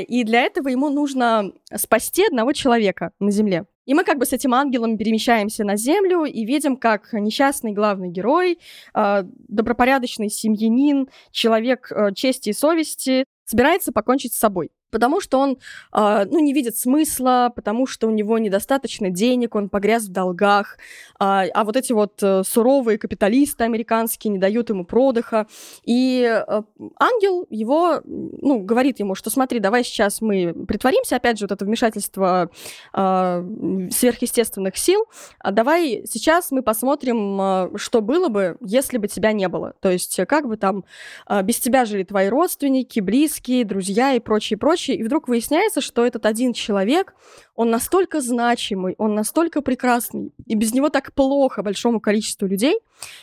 И для этого ему нужно спасти одного человека на земле. И мы как бы с этим ангелом перемещаемся на Землю и видим, как несчастный главный герой, э, добропорядочный семьянин, человек э, чести и совести собирается покончить с собой потому что он, э, ну, не видит смысла, потому что у него недостаточно денег, он погряз в долгах, э, а вот эти вот э, суровые капиталисты американские не дают ему продыха, и э, ангел его, ну, говорит ему, что смотри, давай сейчас мы притворимся, опять же, вот это вмешательство э, сверхъестественных сил, а давай сейчас мы посмотрим, э, что было бы, если бы тебя не было, то есть как бы там э, без тебя жили твои родственники, близкие, друзья и прочее, прочее, прочее. И вдруг выясняется, что этот один человек, он настолько значимый, он настолько прекрасный, и без него так плохо большому количеству людей.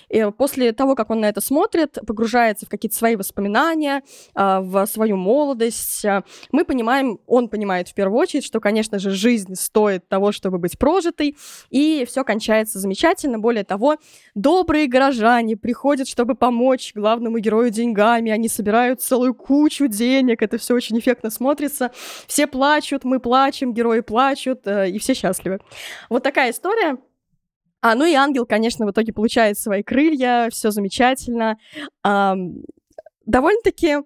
И после того, как он на это смотрит, погружается в какие-то свои воспоминания, а, в свою молодость, а, мы понимаем, он понимает в первую очередь, что, конечно же, жизнь стоит того, чтобы быть прожитой, и все кончается замечательно. Более того, добрые горожане приходят, чтобы помочь главному герою деньгами, они собирают целую кучу денег, это все очень эффектно смотрится. Все плачут, мы плачем, герои плачут, э, и все счастливы. Вот такая история. А, ну и ангел, конечно, в итоге получает свои крылья, все замечательно. А, довольно-таки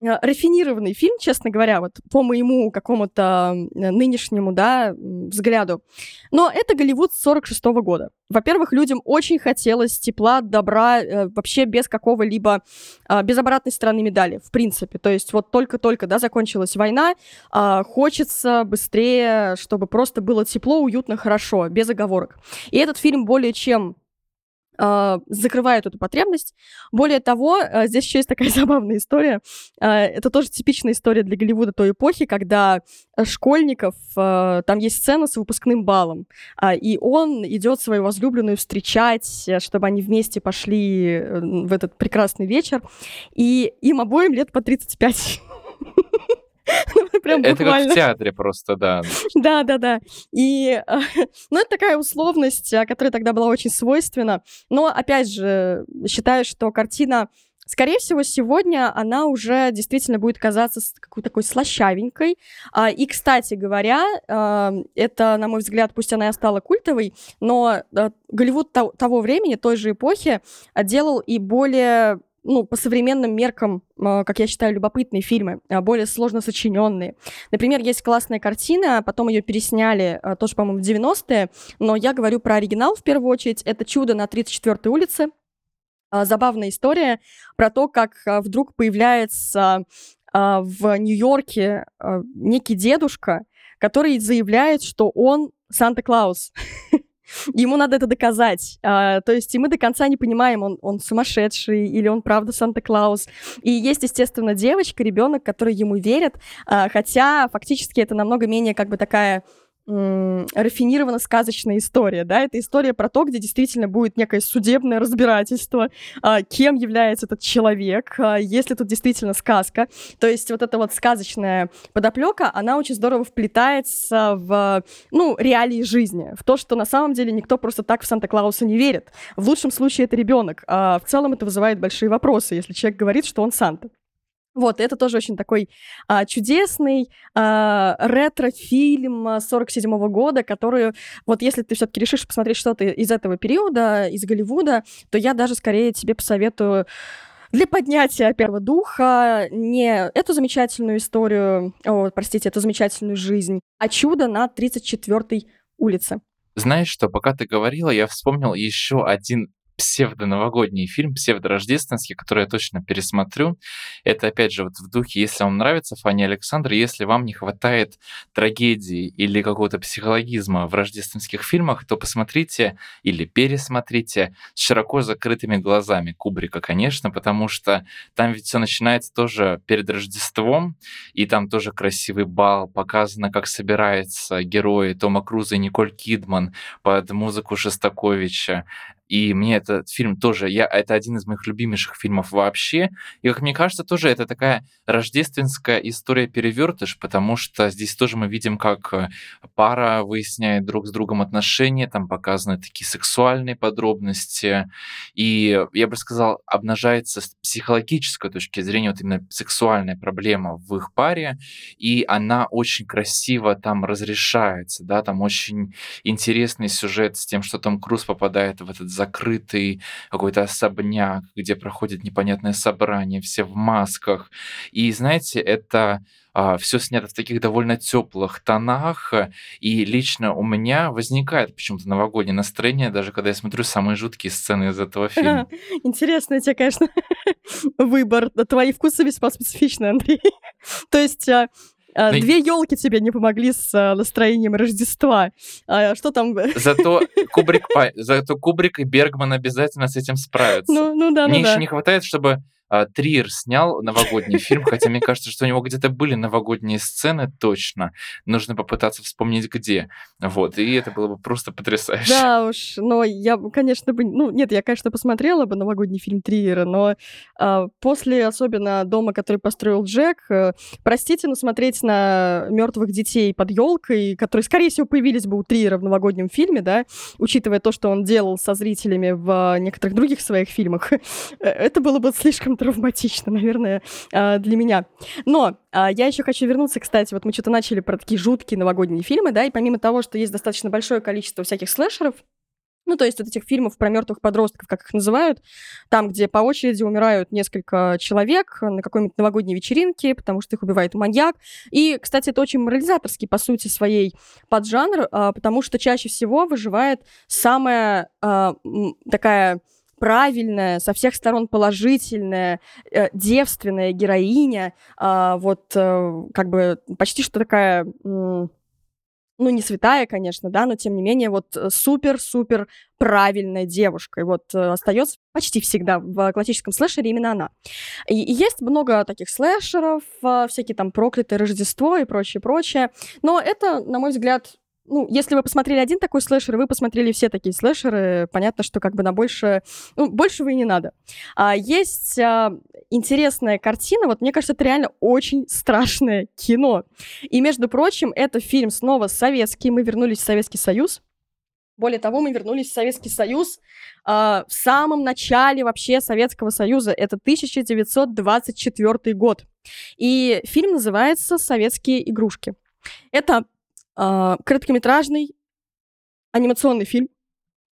рафинированный фильм, честно говоря, вот по моему какому-то нынешнему, да, взгляду. Но это Голливуд 46 -го года. Во-первых, людям очень хотелось тепла, добра, э, вообще без какого-либо, э, без обратной стороны медали, в принципе. То есть вот только-только, да, закончилась война, э, хочется быстрее, чтобы просто было тепло, уютно, хорошо, без оговорок. И этот фильм более чем э, закрывают эту потребность. Более того, э, здесь еще есть такая забавная история. Э, это тоже типичная история для Голливуда той эпохи, когда школьников, э, там есть сцена с выпускным балом, э, и он идет свою возлюбленную встречать, чтобы они вместе пошли в этот прекрасный вечер, и им обоим лет по 35. Прям это как в театре просто, да. Да, да, да. И, ну, это такая условность, которая тогда была очень свойственна. Но, опять же, считаю, что картина скорее всего, сегодня она уже действительно будет казаться какой-то такой слащавенькой. А, и, кстати говоря, а, это, на мой взгляд, пусть она и стала культовой, но а, Голливуд того времени, той же эпохи, делал и более ну, по современным меркам, как я считаю, любопытные фильмы, более сложно сочиненные. Например, есть классная картина, потом ее пересняли, тоже, по-моему, в 90-е, но я говорю про оригинал в первую очередь. Это «Чудо на 34-й улице», а, забавная история про то, как а, вдруг появляется а, в Нью-Йорке некий дедушка, который заявляет, что он Санта-Клаус. Ему надо это доказать. А, то есть и мы до конца не понимаем, он, он сумасшедший или он правда Санта-Клаус. И есть, естественно, девочка, ребенок, который ему верит, а, хотя фактически это намного менее как бы такая рафинированно сказочная история, да, это история про то, где действительно будет некое судебное разбирательство, а, кем является этот человек, а, есть ли тут действительно сказка. То есть вот эта вот сказочная подоплека, она очень здорово вплетается в, ну, реалии жизни, в то, что на самом деле никто просто так в Санта-Клауса не верит. В лучшем случае это ребенок, а в целом это вызывает большие вопросы, если человек говорит, что он Санта. Вот, это тоже очень такой а, чудесный а, ретро-фильм 47 -го года, который, вот если ты все-таки решишь посмотреть что-то из этого периода, из Голливуда, то я даже скорее тебе посоветую для поднятия первого духа не эту замечательную историю, о, простите, эту замечательную жизнь, а чудо на 34-й улице. Знаешь что, пока ты говорила, я вспомнил еще один псевдо-новогодний фильм, псевдо-рождественский, который я точно пересмотрю. Это, опять же, вот в духе, если вам нравится Фанни Александр, если вам не хватает трагедии или какого-то психологизма в рождественских фильмах, то посмотрите или пересмотрите с широко закрытыми глазами Кубрика, конечно, потому что там ведь все начинается тоже перед Рождеством, и там тоже красивый бал, показано, как собираются герои Тома Круза и Николь Кидман под музыку Шостаковича. И мне этот фильм тоже, я, это один из моих любимейших фильмов вообще. И, как мне кажется, тоже это такая рождественская история перевертыш, потому что здесь тоже мы видим, как э, пара выясняет друг с другом отношения, там показаны такие сексуальные подробности. И, я бы сказал, обнажается с психологической точки зрения вот именно сексуальная проблема в их паре, и она очень красиво там разрешается, да, там очень интересный сюжет с тем, что Том Круз попадает в этот закрытый какой-то особняк, где проходит непонятное собрание, все в масках. И знаете, это а, все снято в таких довольно теплых тонах, и лично у меня возникает почему-то новогоднее настроение, даже когда я смотрю самые жуткие сцены из этого фильма. Интересно у тебя, конечно, выбор. Твои вкусы весьма специфичны, Андрей. То есть ну, две елки тебе не помогли с а, настроением Рождества. А, что там? Зато Кубрик, зато Кубрик и Бергман обязательно с этим справятся. Ну, ну да, Мне ну еще да. не хватает, чтобы Триер снял новогодний фильм, хотя мне кажется, что у него где-то были новогодние сцены точно. Нужно попытаться вспомнить где. Вот, и это было бы просто потрясающе. Да уж, но я, конечно, бы... Ну, нет, я, конечно, посмотрела бы новогодний фильм Триера, но э, после, особенно дома, который построил Джек, э, простите, но смотреть на мертвых детей под елкой, которые, скорее всего, появились бы у Триера в новогоднем фильме, да, учитывая то, что он делал со зрителями в некоторых других своих фильмах, э, это было бы слишком травматично, наверное, а, для меня. Но а, я еще хочу вернуться, кстати, вот мы что-то начали про такие жуткие новогодние фильмы, да, и помимо того, что есть достаточно большое количество всяких слэшеров, ну, то есть вот этих фильмов про мертвых подростков, как их называют, там, где по очереди умирают несколько человек на какой-нибудь новогодней вечеринке, потому что их убивает маньяк. И, кстати, это очень морализаторский, по сути, своей поджанр, а, потому что чаще всего выживает самая такая правильная, со всех сторон положительная, э, девственная героиня, э, вот э, как бы почти что такая... Ну, не святая, конечно, да, но тем не менее, вот э, супер-супер правильная девушка. И вот остается почти всегда в классическом слэшере именно она. И, есть много таких слэшеров, э, всякие там проклятое Рождество и прочее, прочее. Но это, на мой взгляд, ну, если вы посмотрели один такой слэшер, вы посмотрели все такие слэшеры, понятно, что как бы на больше, ну, большего и не надо. А, есть а, интересная картина, вот мне кажется, это реально очень страшное кино. И, между прочим, это фильм снова советский, мы вернулись в Советский Союз, Более того, мы вернулись в Советский Союз э, в самом начале вообще Советского Союза. Это 1924 год. И фильм называется «Советские игрушки». Это э, короткометражный анимационный фильм.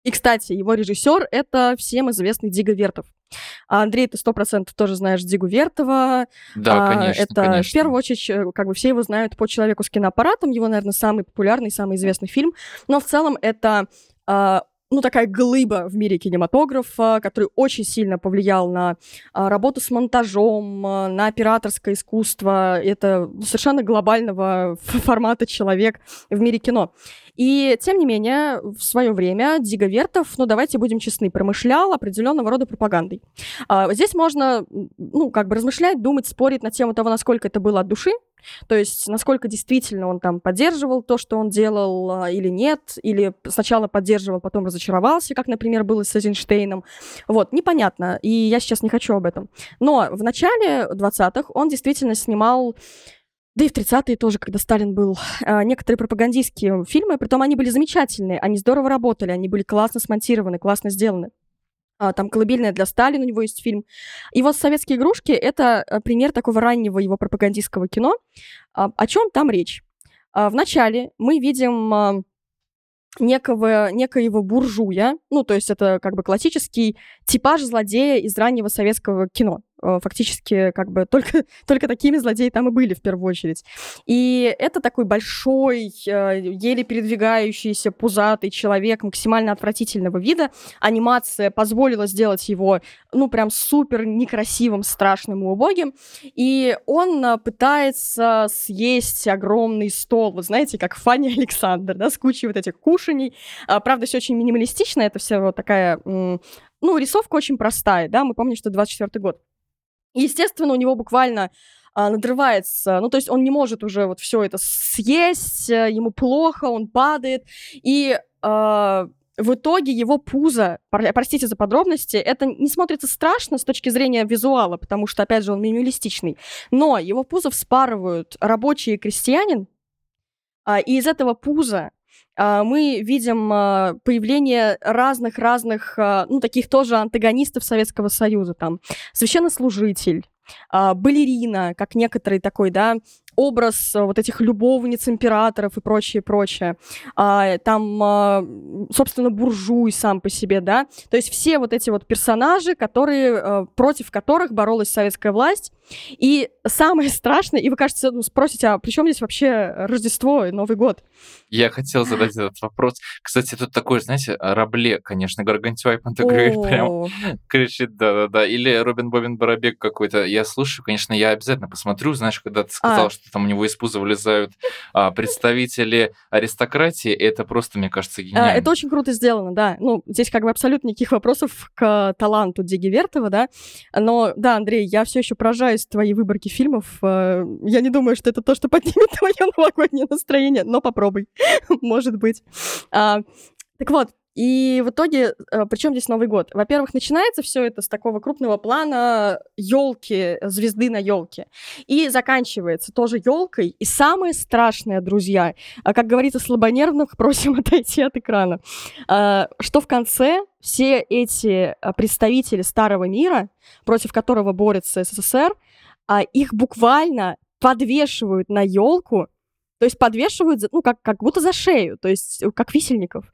И, кстати, его режиссер — это всем известный Диго Вертов. А Андрей, ты сто процентов тоже знаешь Дигу Вертова. Да, а, конечно, Это, конечно. в первую очередь, э, как бы все его знают по «Человеку с киноаппаратом», его, наверное, самый популярный, самый известный фильм. Но в целом это а, ну, такая глыба в мире кинематографа, который очень сильно повлиял на а, работу с монтажом, а, на операторское искусство. Это совершенно глобального формата человек в мире кино. И, тем не менее, в свое время Дига Вертов, ну, давайте будем честны, промышлял определенного рода пропагандой. А, здесь можно, ну, как бы размышлять, думать, спорить на тему того, насколько это было от души, то есть, насколько действительно он там поддерживал то, что он делал, а, или нет, или сначала поддерживал, потом разочаровался, как, например, было с Эйзенштейном. Вот, непонятно, и я сейчас не хочу об этом. Но в начале 20-х он действительно снимал да и в 30-е тоже, когда Сталин был, а, некоторые пропагандистские фильмы, притом они были замечательные, они здорово работали, они были классно смонтированы, классно сделаны. А, там «Колыбельная для Сталина» у него есть фильм. И вот «Советские игрушки» — это э, пример такого раннего его пропагандистского кино. А, о чем там речь? А, Вначале мы видим некого, некоего буржуя, ну, то есть это как бы классический типаж злодея из раннего советского кино. Э, фактически как бы только, только такими злодеи там и были в первую очередь. И это такой большой, э, еле передвигающийся, пузатый человек максимально отвратительного вида. Анимация позволила сделать его, ну, прям супер некрасивым, страшным и убогим. И он э, пытается съесть огромный стол, вы знаете, как Фанни Александр, да, с кучей вот этих кушаний. А, правда, все очень минималистично, это все вот такая, ну, рисовка очень простая, да, мы помним, что 24 год. Естественно, у него буквально а, надрывается, ну, то есть он не может уже вот все это съесть, э, ему плохо, он падает, и а, в итоге его пузо, простите за подробности, это не смотрится страшно с точки зрения визуала, потому что, опять же, он минималистичный, но его пузо вспарывают рабочие крестьянин, а, и из этого пуза мы видим а, появление разных-разных, а, ну, таких тоже антагонистов Советского Союза, там, священнослужитель, балерина, как некоторый такой, да, образ вот этих любовниц императоров и прочее, прочее. Там, собственно, буржуй сам по себе, да. То есть все вот эти вот персонажи, которые, против которых боролась советская власть, и самое страшное, и вы, кажется, ну, спросите, а при чем здесь вообще Рождество и Новый год? Я хотел задать этот вопрос. Кстати, тут такой, знаете, Рабле, конечно, Гаргантюа и Пантагрюэль прям кричит, да-да-да. Или Робин Бобин Барабек какой-то. Я слушаю, конечно, я обязательно посмотрю. Знаешь, когда ты сказал, а. что там у него из пуза вылезают а, представители аристократии, это просто, мне кажется, гениально. А, это очень круто сделано, да. Ну, здесь как бы абсолютно никаких вопросов к таланту Диги Вертова, да. Но, да, Андрей, я все еще поражаюсь нравятся твои выборки фильмов. Э, я не думаю, что это то, что поднимет твое новогоднее настроение, но попробуй, может быть. А, так вот, и в итоге, э, причем здесь Новый год? Во-первых, начинается все это с такого крупного плана елки, звезды на елке. И заканчивается тоже елкой. И самое страшное, друзья, а, как говорится, слабонервных просим отойти от экрана, а, что в конце все эти а, представители старого мира, против которого борется СССР, их буквально подвешивают на елку то есть подвешивают, ну, как, как будто за шею, то есть э, как висельников.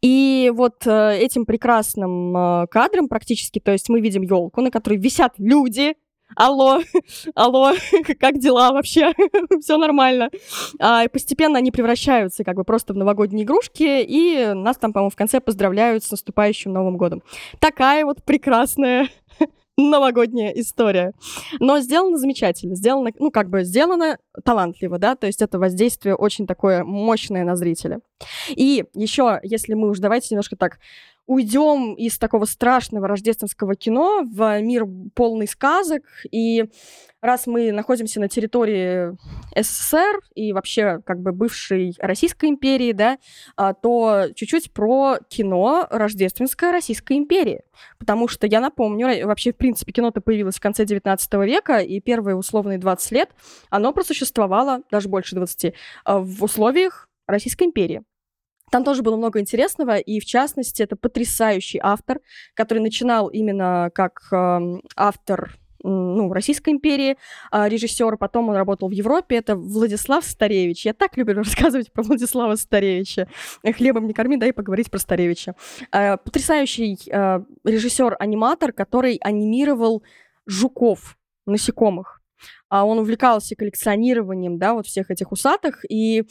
И вот э, этим прекрасным э, кадром практически, то есть мы видим елку, на которой висят люди, алло, алло, как дела вообще? Все нормально. А, и постепенно они превращаются как бы просто в новогодние игрушки, и нас там, по-моему, в конце поздравляют с наступающим Новым годом. Такая вот прекрасная новогодняя история. Но сделано замечательно, сделано, ну, как бы сделано талантливо, да, то есть это воздействие очень такое мощное на зрителя. И еще, если мы уж давайте немножко так уйдем из такого страшного рождественского кино в мир полный сказок. И раз мы находимся на территории СССР и вообще как бы бывшей Российской империи, да, а, то чуть-чуть про кино рождественской Российской империи. Потому что я напомню, вообще, в принципе, кино-то появилось в конце 19 века, и первые условные 20 лет оно просуществовало, даже больше 20, а, в условиях Российской империи. Там тоже было много интересного, и в частности, это потрясающий автор, который начинал именно как э, автор ну, Российской империи, а, режиссер, потом он работал в Европе, это Владислав Старевич. Я так люблю рассказывать про Владислава Старевича. Хлебом не корми, дай поговорить про Старевича. А, потрясающий а, режиссер-аниматор, который анимировал жуков, насекомых он увлекался коллекционированием, да, вот всех этих усатых, и э,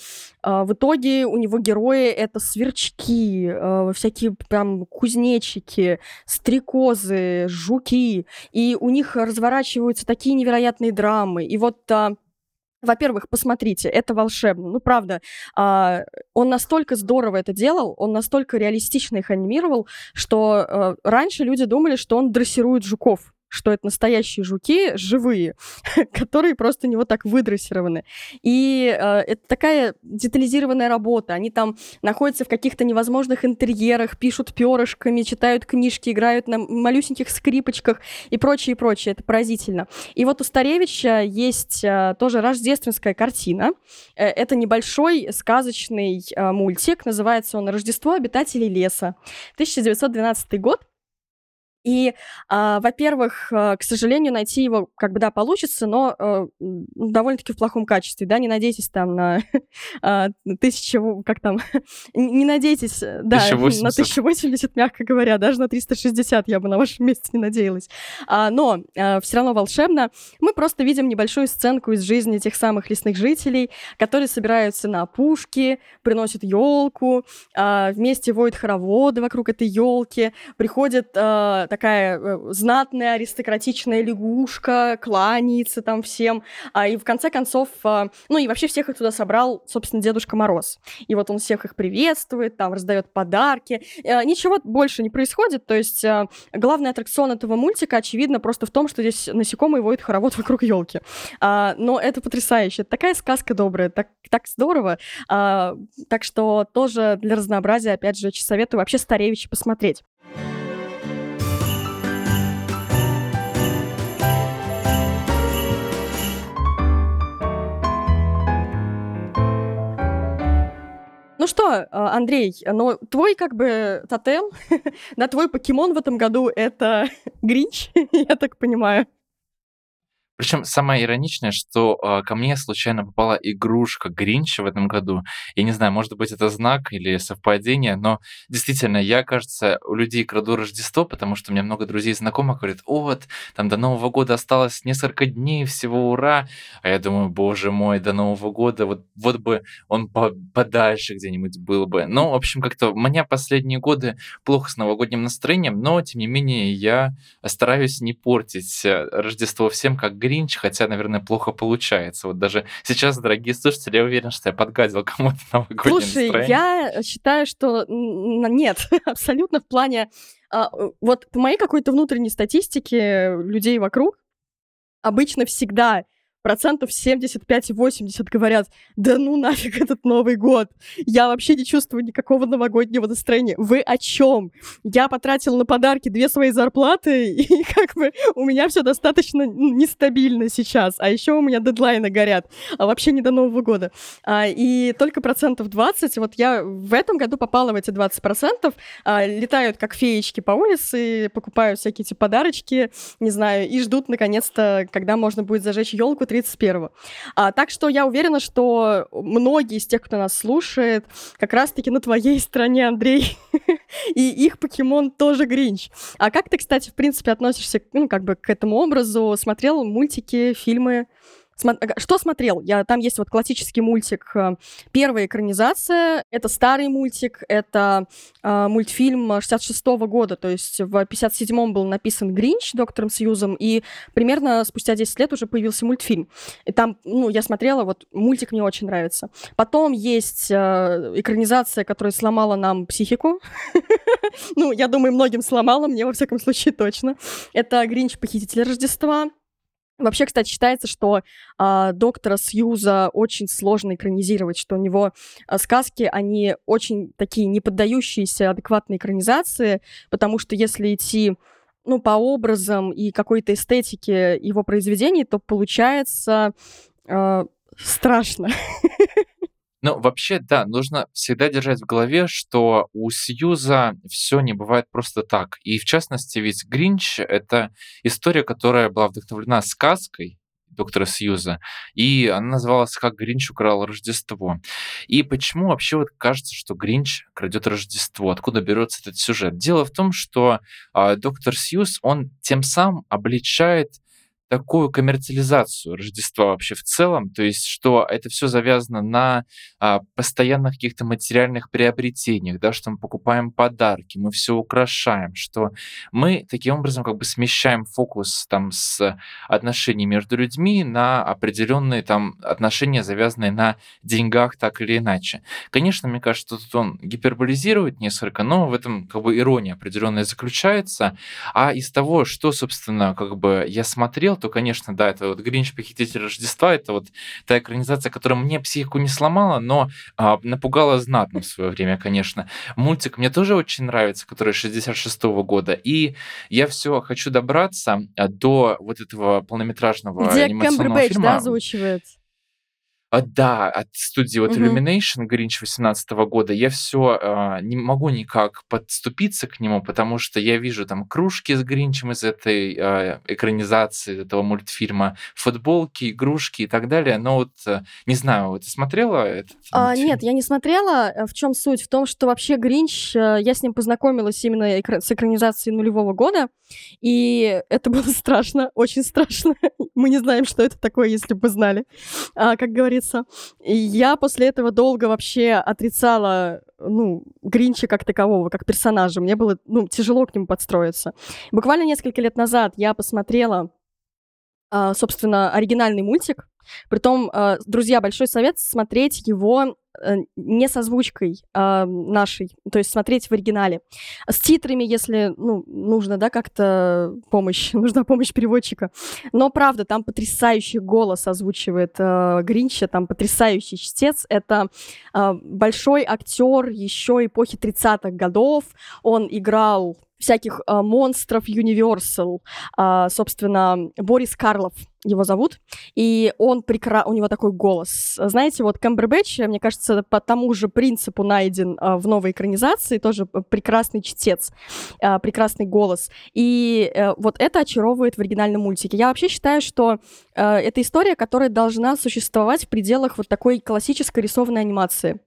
в итоге у него герои это сверчки, э, всякие прям кузнечики, стрекозы, жуки, и у них разворачиваются такие невероятные драмы. И вот э, во-первых, посмотрите, это волшебно. Ну, правда, а, он настолько здорово это делал, он настолько реалистично их анимировал, что а, раньше люди думали, что он дрессирует жуков что это настоящие жуки, живые, которые просто у него так выдрессированы. И э, это такая детализированная работа. Они там находятся в каких-то невозможных интерьерах, пишут перышками, читают книжки, играют на малюсеньких скрипочках и прочее, прочее. Это поразительно. И вот у Старевича есть э, тоже рождественская картина. Э, это небольшой сказочный э, мультик. Называется он «Рождество обитателей леса». 1912 год. И, э, во-первых, э, к сожалению, найти его как бы, да, получится, но э, довольно-таки в плохом качестве, да, не надейтесь там на э, тысячу, как там, не надейтесь, да, 1080. на 1080, мягко говоря, даже на 360 я бы на вашем месте не надеялась. А, но э, все равно волшебно. Мы просто видим небольшую сценку из жизни тех самых лесных жителей, которые собираются на опушке, приносят елку, э, вместе воют хороводы вокруг этой елки, приходят э, такая э, знатная аристократичная лягушка, кланяется там всем. А, и в конце концов, а, ну и вообще всех их туда собрал, собственно, Дедушка Мороз. И вот он всех их приветствует, там раздает подарки. А, ничего больше не происходит. То есть а, главный аттракцион этого мультика, очевидно, просто в том, что здесь насекомые воют хоровод вокруг елки. А, но это потрясающе. Такая сказка добрая, так, так здорово. А, так что тоже для разнообразия, опять же, советую вообще Старевича посмотреть. Ну что, а, Андрей, ну твой как бы тотем, да, твой покемон в этом году это Гринч, я так понимаю. Причем самое ироничное, что э, ко мне случайно попала игрушка Гринча в этом году. Я не знаю, может быть, это знак или совпадение, но действительно, я, кажется, у людей краду Рождество, потому что у меня много друзей и знакомых говорят, вот, там до Нового года осталось несколько дней, всего ура. А я думаю, боже мой, до Нового года, вот, вот бы он по подальше где-нибудь был бы. Ну, в общем, как-то у меня последние годы плохо с новогодним настроением, но, тем не менее, я стараюсь не портить э, Рождество всем, как Гринч, хотя, наверное, плохо получается. Вот даже сейчас, дорогие слушатели, я уверен, что я подгадил кому-то новогоднее Слушай, настроение. я считаю, что нет, абсолютно в плане... А, вот по моей какой-то внутренней статистике людей вокруг обычно всегда процентов 75-80 говорят, да ну нафиг этот Новый год, я вообще не чувствую никакого новогоднего настроения. Вы о чем? Я потратил на подарки две свои зарплаты, и как бы у меня все достаточно нестабильно сейчас, а еще у меня дедлайны горят, а вообще не до Нового года. А, и только процентов 20, вот я в этом году попала в эти 20 процентов, а, летают как феечки по улице, покупают всякие эти подарочки, не знаю, и ждут наконец-то, когда можно будет зажечь елку 31-го. А, так что я уверена, что многие из тех, кто нас слушает, как раз-таки на твоей стороне, Андрей. И их покемон тоже Гринч. А как ты, кстати, в принципе, относишься ну, как бы к этому образу? Смотрел мультики, фильмы? Что смотрел? Я, там есть вот классический мультик, э, первая экранизация. Это старый мультик, это э, мультфильм 66-го года, то есть в 57-м был написан Гринч доктором Сьюзом, и примерно спустя 10 лет уже появился мультфильм. И там, ну, я смотрела, вот мультик мне очень нравится. Потом есть э, экранизация, которая сломала нам психику. Ну, я думаю, многим сломала, мне во всяком случае точно. Это Гринч Похититель Рождества. Вообще, кстати, считается, что э, доктора Сьюза очень сложно экранизировать, что у него э, сказки, они очень такие не поддающиеся адекватной экранизации, потому что если идти ну, по образам и какой-то эстетике его произведений, то получается э, страшно. Ну, вообще, да, нужно всегда держать в голове, что у Сьюза все не бывает просто так. И в частности, ведь Гринч — это история, которая была вдохновлена сказкой, доктора Сьюза, и она называлась «Как Гринч украл Рождество». И почему вообще вот кажется, что Гринч крадет Рождество? Откуда берется этот сюжет? Дело в том, что э, доктор Сьюз, он тем самым обличает такую коммерциализацию Рождества вообще в целом, то есть что это все завязано на а, постоянных каких-то материальных приобретениях, да, что мы покупаем подарки, мы все украшаем, что мы таким образом как бы смещаем фокус там с отношений между людьми на определенные там отношения, завязанные на деньгах так или иначе. Конечно, мне кажется, тут он гиперболизирует несколько, но в этом как бы ирония определенная заключается, а из того, что, собственно, как бы я смотрел, смотрел, то, конечно, да, это вот «Гринч. Похититель Рождества», это вот та экранизация, которая мне психику не сломала, но а, напугала знатно в свое время, конечно. Мультик мне тоже очень нравится, который 66 -го года, и я все хочу добраться а, до вот этого полнометражного Где анимационного фильма. да, озвучивает? А, да, от студии вот Мгм. Illumination Grinch 18 года я все не могу никак подступиться к нему, потому что я вижу там кружки с Гринчем из этой а, экранизации, этого мультфильма, футболки, игрушки и так далее. Но вот э, не знаю, вот ты смотрела этот А, мультфильм? нет, я не смотрела. Э, В чем суть? В том, что вообще Гринч, э, я с ним познакомилась именно экра- с экранизацией нулевого года, и это было страшно, очень страшно. Мы не знаем, что это такое, если бы знали, а, как говорится. И я после этого долго вообще отрицала, ну, Гринча как такового, как персонажа. Мне было, ну, тяжело к нему подстроиться. Буквально несколько лет назад я посмотрела а, собственно, оригинальный мультик. Притом, а, друзья, большой совет смотреть его э, не с озвучкой а, нашей, то есть смотреть в оригинале. С титрами, если ну, нужно, да, как-то помощь, нужна помощь переводчика. Но правда, там потрясающий голос озвучивает э, Гринча, там потрясающий чтец. Это э, большой актер еще эпохи 30-х годов. Он играл всяких э, монстров Universal. А, собственно, Борис Карлов его зовут, и он прекра... у него такой голос. Знаете, вот Камбербэтч, мне кажется, по тому же принципу найден а, в новой экранизации, тоже прекрасный чтец, а, прекрасный голос. И э, вот это очаровывает в оригинальном мультике. Я вообще считаю, что э, это история, которая должна существовать в пределах вот такой классической рисованной анимации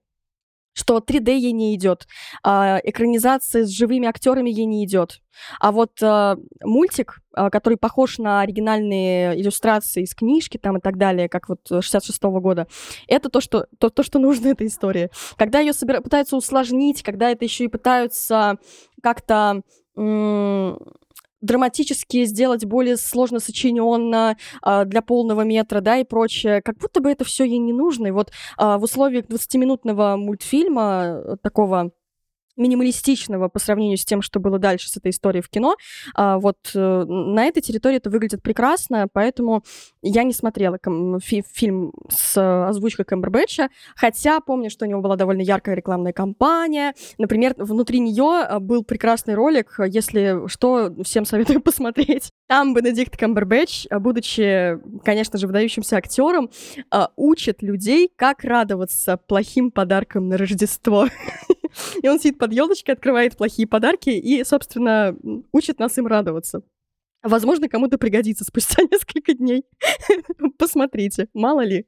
что 3D ей не идет, а, экранизация с живыми актерами ей не идет. А вот а, мультик, а, который похож на оригинальные иллюстрации из книжки там и так далее, как вот 66-го года, это то, что, то, то, что нужно этой истории. Когда ее собира... пытаются усложнить, когда это еще и пытаются как-то драматически сделать более сложно сочиненно а, для полного метра, да, и прочее, как будто бы это все ей не нужно. И вот а, в условиях 20-минутного мультфильма э, такого минималистичного по сравнению с тем, что было дальше с этой историей в кино. А, вот э, на этой территории это выглядит прекрасно, поэтому я не смотрела ком- фи- фильм с э, озвучкой Кэмбербэтча, хотя помню, что у него была довольно яркая рекламная кампания. Например, внутри нее был прекрасный ролик, если что, всем советую посмотреть. Там Бенедикт Камбербэтч, а, будучи, конечно же, выдающимся актером, а, учит людей, как радоваться плохим подаркам на Рождество. И он сидит под елочкой, открывает плохие подарки и, собственно, учит нас им радоваться. Возможно, кому-то пригодится спустя несколько дней. Посмотрите, мало ли.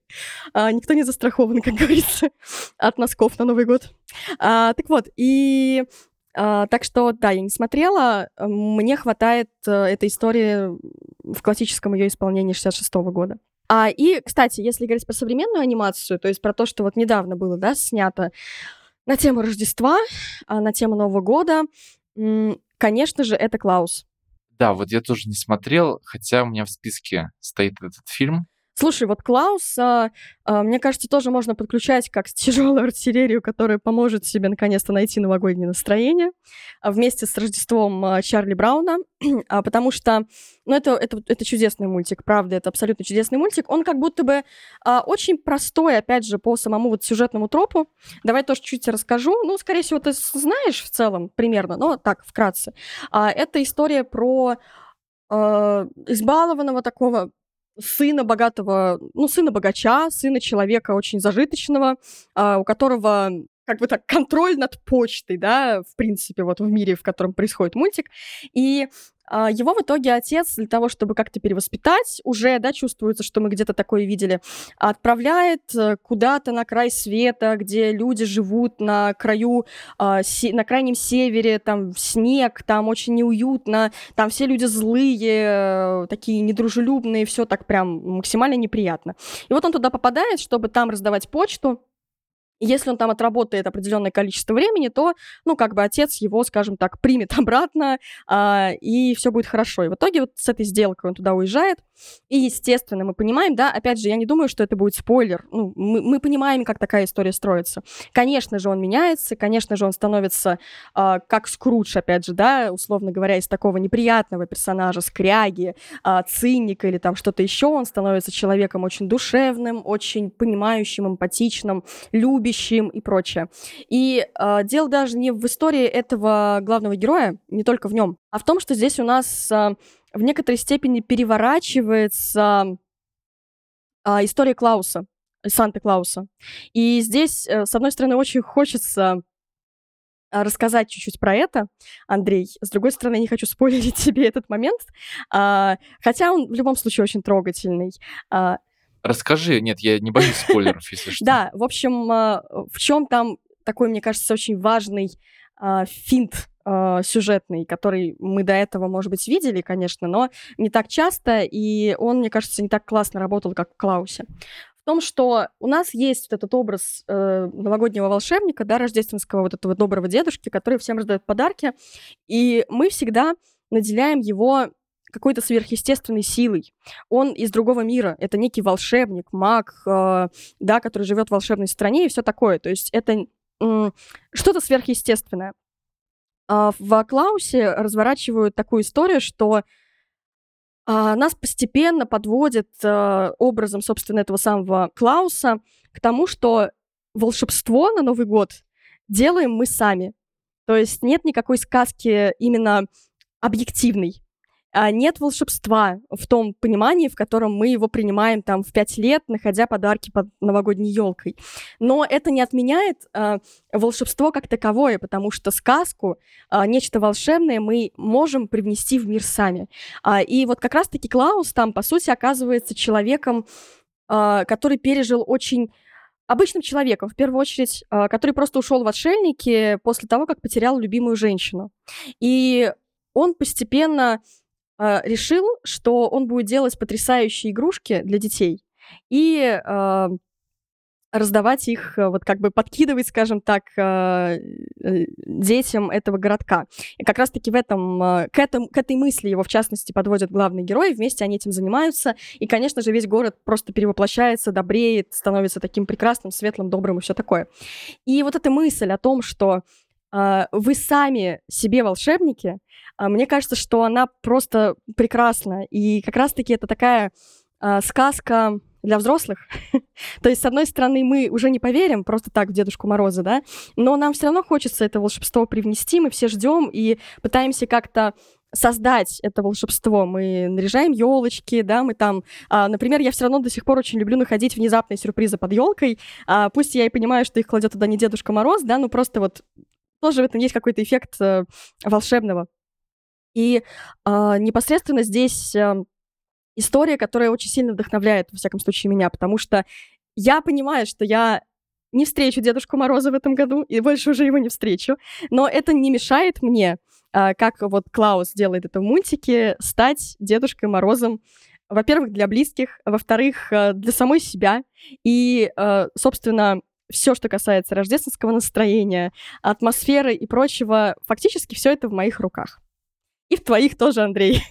А, никто не застрахован, как говорится, от носков на Новый год. А, так вот, и а, так что, да, я не смотрела. а, Мне хватает э, этой истории в классическом ее исполнении 66 года. А, и, кстати, если говорить про современную анимацию, то есть про то, что вот недавно было, да, снято на тему Рождества, а, на тему Нового года, конечно же, это Клаус. Да, вот я тоже не смотрел, хотя у меня в списке стоит этот фильм. Слушай, вот Клаус, а, а, мне кажется, тоже можно подключать как тяжелую артиллерию, которая поможет себе наконец-то найти новогоднее настроение а, вместе с Рождеством а, Чарли Брауна, а, потому что, ну, это, это, это чудесный мультик, правда, это абсолютно чудесный мультик. Он как будто бы а, очень простой, опять же, по самому вот сюжетному тропу. Давай тоже чуть расскажу. Ну, скорее всего, ты знаешь в целом примерно, но так, вкратце. А, это история про а, избалованного такого сына богатого, ну, сына богача, сына человека очень зажиточного, а, у которого как бы так контроль над почтой, да, в принципе, вот в мире, в котором происходит мультик. И его в итоге отец для того, чтобы как-то перевоспитать, уже, да, чувствуется, что мы где-то такое видели, отправляет э, куда-то на край света, где люди живут на краю, а, на крайнем севере, там снег, там очень неуютно, там все люди злые, такие недружелюбные, все так прям максимально неприятно. И вот он туда попадает, чтобы там раздавать почту, если он там отработает определенное количество времени, то, ну, как бы отец его, скажем так, примет обратно, а, и все будет хорошо. И в итоге вот с этой сделкой он туда уезжает. И, естественно, мы понимаем, да, опять же, я не думаю, что это будет спойлер. Ну, мы, мы понимаем, как такая история строится. Конечно же, он меняется, конечно же, он становится а, как Скрудж, опять же, да, условно говоря, из такого неприятного персонажа, скряги, а, циника или там что-то еще, он становится человеком очень душевным, очень понимающим, эмпатичным, любящим, любящим и прочее. И э, дело даже не в истории этого главного героя, не только в нем, а в том, что здесь у нас э, в некоторой степени переворачивается э, история Клауса, Санта-Клауса. И здесь, э, с одной стороны, очень хочется рассказать чуть-чуть про это, Андрей. С другой стороны, не хочу спойлерить тебе этот момент, а, хотя он в любом случае очень трогательный. Расскажи, нет, я не боюсь спойлеров, если что. Да, в общем, а, в чем там такой, мне кажется, очень важный а, финт а, сюжетный, который мы до этого, может быть, видели, конечно, но не так часто, и он, мне кажется, не так классно работал, как в Клаусе. В том, что у нас есть вот этот образ э, новогоднего волшебника, да, рождественского вот этого доброго дедушки, который всем раздает подарки, и мы всегда наделяем его какой-то сверхъестественной силой. Он из другого мира. Это некий волшебник, маг, э, да, который живет в волшебной стране и все такое. То есть это э, что-то сверхъестественное. А в Клаусе разворачивают такую историю, что а, нас постепенно подводят а, образом, собственно, этого самого Клауса к тому, что волшебство на Новый год делаем мы сами. То есть нет никакой сказки именно объективной. А, нет волшебства в том понимании, в котором мы его принимаем там в пять лет, находя подарки под новогодней елкой. Но это не отменяет э, волшебство как таковое, потому что сказку, э, нечто волшебное мы можем привнести в мир сами. А, и вот как раз-таки Клаус там, по сути, оказывается человеком, э, который пережил очень обычным человеком, в первую очередь, который просто ушел в отшельники после того, как потерял любимую женщину. И он постепенно э, решил, что он будет делать потрясающие игрушки для детей и э, раздавать их, э, вот как бы подкидывать, скажем так, э, детям этого городка. И как раз-таки в этом, к, этом, к этой мысли его, в частности, подводят главные герои, вместе они этим занимаются, и, конечно же, весь город просто перевоплощается, добреет, становится таким прекрасным, светлым, добрым и все такое. И вот эта мысль о том, что вы сами себе волшебники, мне кажется, что она просто прекрасна. И как раз-таки это такая э, сказка для взрослых. То есть, с одной стороны, мы уже не поверим просто так в Дедушку Мороза, да, но нам все равно хочется это волшебство привнести, мы все ждем и пытаемся как-то создать это волшебство. Мы наряжаем елочки, да, мы там, а, например, я все равно до сих пор очень люблю находить внезапные сюрпризы под елкой. А, пусть я и понимаю, что их кладет туда не Дедушка Мороз, да, но просто вот тоже в этом есть какой-то эффект а, волшебного. И а, непосредственно здесь а, история, которая очень сильно вдохновляет, во всяком случае, меня, потому что я понимаю, что я не встречу Дедушку Мороза в этом году, и больше уже его не встречу. Но это не мешает мне, а, как вот Клаус делает это в мультике, стать Дедушкой Морозом, во-первых, для близких, во-вторых, для самой себя. И, собственно, все, что касается рождественского настроения, атмосферы и прочего, фактически все это в моих руках. И в твоих тоже, Андрей.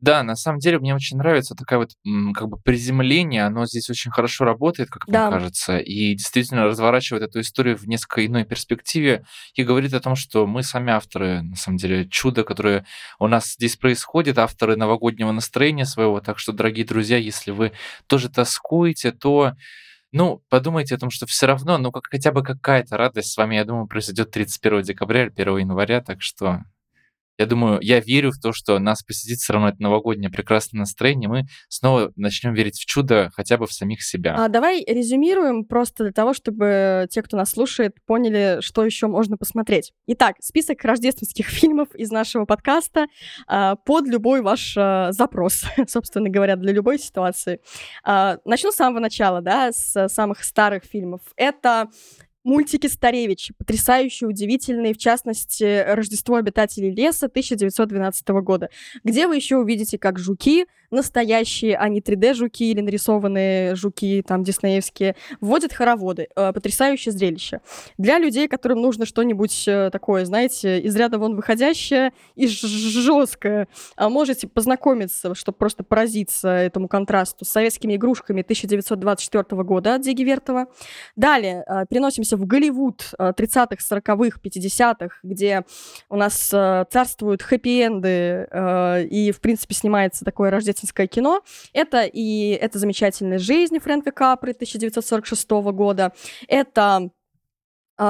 Да, на самом деле мне очень нравится такое вот как бы приземление, оно здесь очень хорошо работает, как да. мне кажется, и действительно разворачивает эту историю в несколько иной перспективе и говорит о том, что мы сами авторы, на самом деле, чудо, которое у нас здесь происходит, авторы новогоднего настроения своего, так что, дорогие друзья, если вы тоже тоскуете, то ну, подумайте о том, что все равно, ну, как, хотя бы какая-то радость с вами, я думаю, произойдет 31 декабря или 1 января, так что я думаю, я верю в то, что нас посетит все равно это новогоднее прекрасное настроение, мы снова начнем верить в чудо хотя бы в самих себя. А, давай резюмируем просто для того, чтобы те, кто нас слушает, поняли, что еще можно посмотреть. Итак, список рождественских фильмов из нашего подкаста а, под любой ваш а, запрос, собственно говоря, для любой ситуации. А, начну с самого начала, да, с самых старых фильмов. Это Мультики Старевич, потрясающие, удивительные, в частности, «Рождество обитателей леса» 1912 года, где вы еще увидите, как жуки настоящие, а не 3D-жуки или нарисованные жуки, там, диснеевские, вводят хороводы. Э, потрясающее зрелище. Для людей, которым нужно что-нибудь э, такое, знаете, из ряда вон выходящее и жесткое, а можете познакомиться, чтобы просто поразиться этому контрасту, с советскими игрушками 1924 года от Диги Вертова. Далее э, переносимся в Голливуд 30-х, 40-х, 50-х, где у нас царствуют хэппи-энды и, в принципе, снимается такое рождественское рождественское кино. Это и «Это замечательная жизнь» Фрэнка Капри 1946 года. Это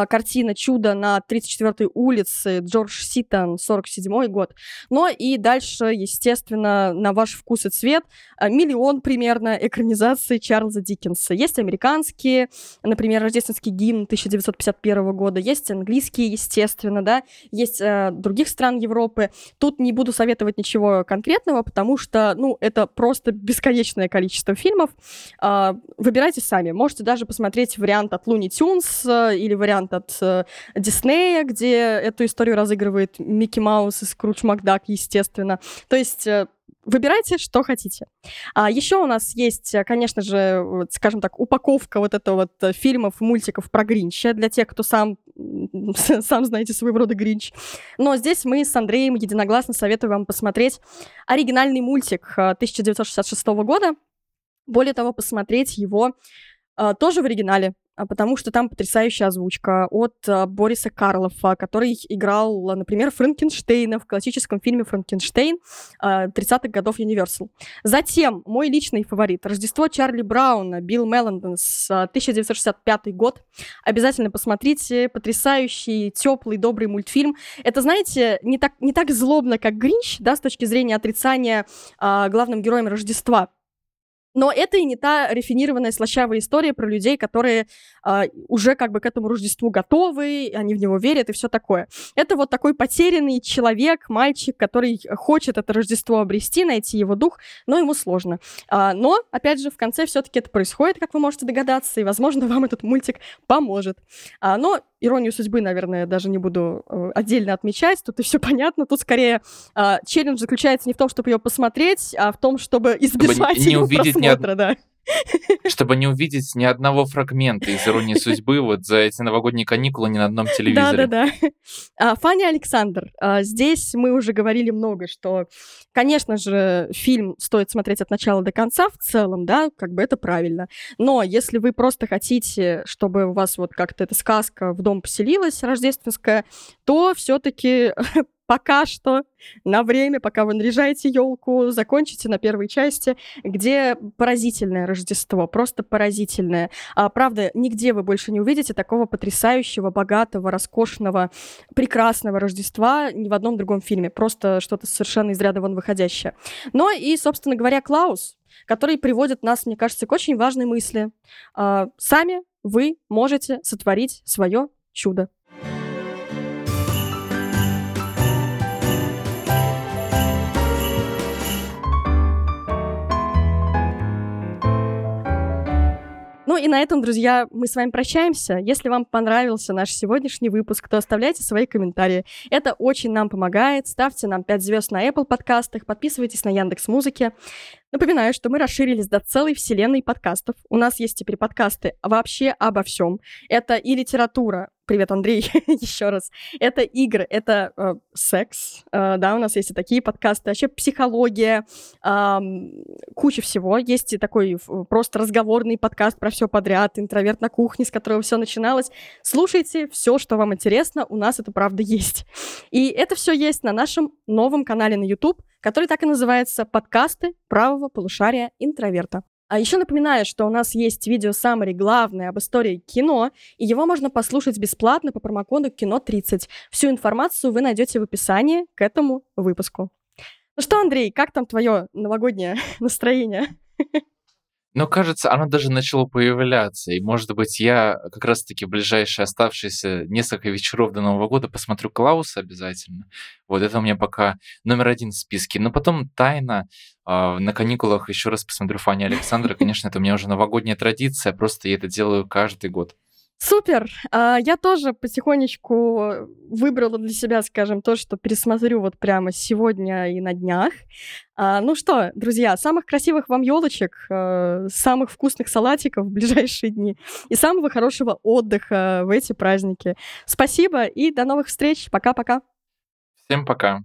картина «Чудо на 34-й улице» Джордж Ситон, 47 год. Но и дальше, естественно, на ваш вкус и цвет а, миллион примерно экранизаций Чарльза Диккенса. Есть американские, например, рождественский гимн 1951 года, есть английские, естественно, да, есть э, других стран Европы. Тут не буду советовать ничего конкретного, потому что, ну, это просто бесконечное количество фильмов. Э, выбирайте сами. Можете даже посмотреть вариант от Looney Tunes э, или вариант вариант от э, Диснея, где эту историю разыгрывает Микки Маус и Скрудж Макдак, естественно. То есть э, выбирайте, что хотите. А еще у нас есть, э, конечно же, вот, скажем так, упаковка вот этого вот э, фильмов, мультиков про Гринча для тех, кто сам, сам знаете, своего рода Гринч. Но здесь мы с Андреем единогласно советую вам посмотреть оригинальный мультик 1966 года. Более того, посмотреть его тоже в оригинале. А, потому что там потрясающая озвучка от а, Бориса Карлова, который играл, например, Франкенштейна в классическом фильме «Франкенштейн» 30-х годов Universal. Затем мой личный фаворит «Рождество Чарли Брауна» Билл Мелленденс, 1965 год. Обязательно посмотрите. Потрясающий, теплый, добрый мультфильм. Это, знаете, не так, не так злобно, как «Гринч», да, с точки зрения отрицания а, главным героем Рождества. Но это и не та рафинированная слащавая история про людей, которые э, уже как бы к этому Рождеству готовы, они в него верят и все такое. Это вот такой потерянный человек, мальчик, который хочет это Рождество обрести, найти его дух, но ему сложно. А, но, опять же, в конце все-таки это происходит, как вы можете догадаться, и, возможно, вам этот мультик поможет. А, но иронию судьбы, наверное, даже не буду э, отдельно отмечать, тут и все понятно. Тут скорее э, челлендж заключается не в том, чтобы ее посмотреть, а в том, чтобы избежать чтобы не ее увидеть просмотра, ни од... да. Чтобы не увидеть ни одного фрагмента из «Иронии судьбы» вот за эти новогодние каникулы ни на одном телевизоре. Да-да-да. Фанни Александр. А, здесь мы уже говорили много, что, конечно же, фильм стоит смотреть от начала до конца в целом, да, как бы это правильно. Но если вы просто хотите, чтобы у вас вот как-то эта сказка в дом поселилась рождественская, то все-таки пока что на время, пока вы наряжаете елку, закончите на первой части, где поразительное Рождество, просто поразительное. А, правда, нигде вы больше не увидите такого потрясающего, богатого, роскошного, прекрасного Рождества ни в одном другом фильме. Просто что-то совершенно из ряда вон выходящее. Но и, собственно говоря, Клаус, который приводит нас, мне кажется, к очень важной мысли. А, сами вы можете сотворить свое чудо. И на этом, друзья, мы с вами прощаемся. Если вам понравился наш сегодняшний выпуск, то оставляйте свои комментарии. Это очень нам помогает. Ставьте нам 5 звезд на Apple подкастах, подписывайтесь на Яндекс Музыке. Напоминаю, что мы расширились до целой вселенной подкастов. У нас есть теперь подкасты вообще обо всем. Это и литература. Привет, Андрей, еще раз. Это игры, это э, секс. Э, да, у нас есть и такие подкасты. Вообще психология, э, куча всего. Есть и такой просто разговорный подкаст про все подряд. Интроверт на кухне, с которого все начиналось. Слушайте все, что вам интересно. У нас это правда есть. И это все есть на нашем новом канале на YouTube который так и называется «Подкасты правого полушария интроверта». А еще напоминаю, что у нас есть видео саммари главное об истории кино, и его можно послушать бесплатно по промокоду кино30. Всю информацию вы найдете в описании к этому выпуску. Ну что, Андрей, как там твое новогоднее настроение? Но кажется, оно даже начало появляться. И, может быть, я как раз-таки в ближайшие оставшиеся несколько вечеров до Нового года посмотрю Клауса обязательно. Вот это у меня пока номер один в списке. Но потом тайна э, на каникулах еще раз посмотрю Фанни Александра. Конечно, это у меня уже новогодняя традиция, просто я это делаю каждый год. Супер! А, я тоже потихонечку выбрала для себя, скажем, то, что пересмотрю вот прямо сегодня и на днях. А, ну что, друзья, самых красивых вам елочек, э, самых вкусных салатиков в ближайшие дни и самого хорошего отдыха в эти праздники. Спасибо и до новых встреч. Пока-пока. Всем пока.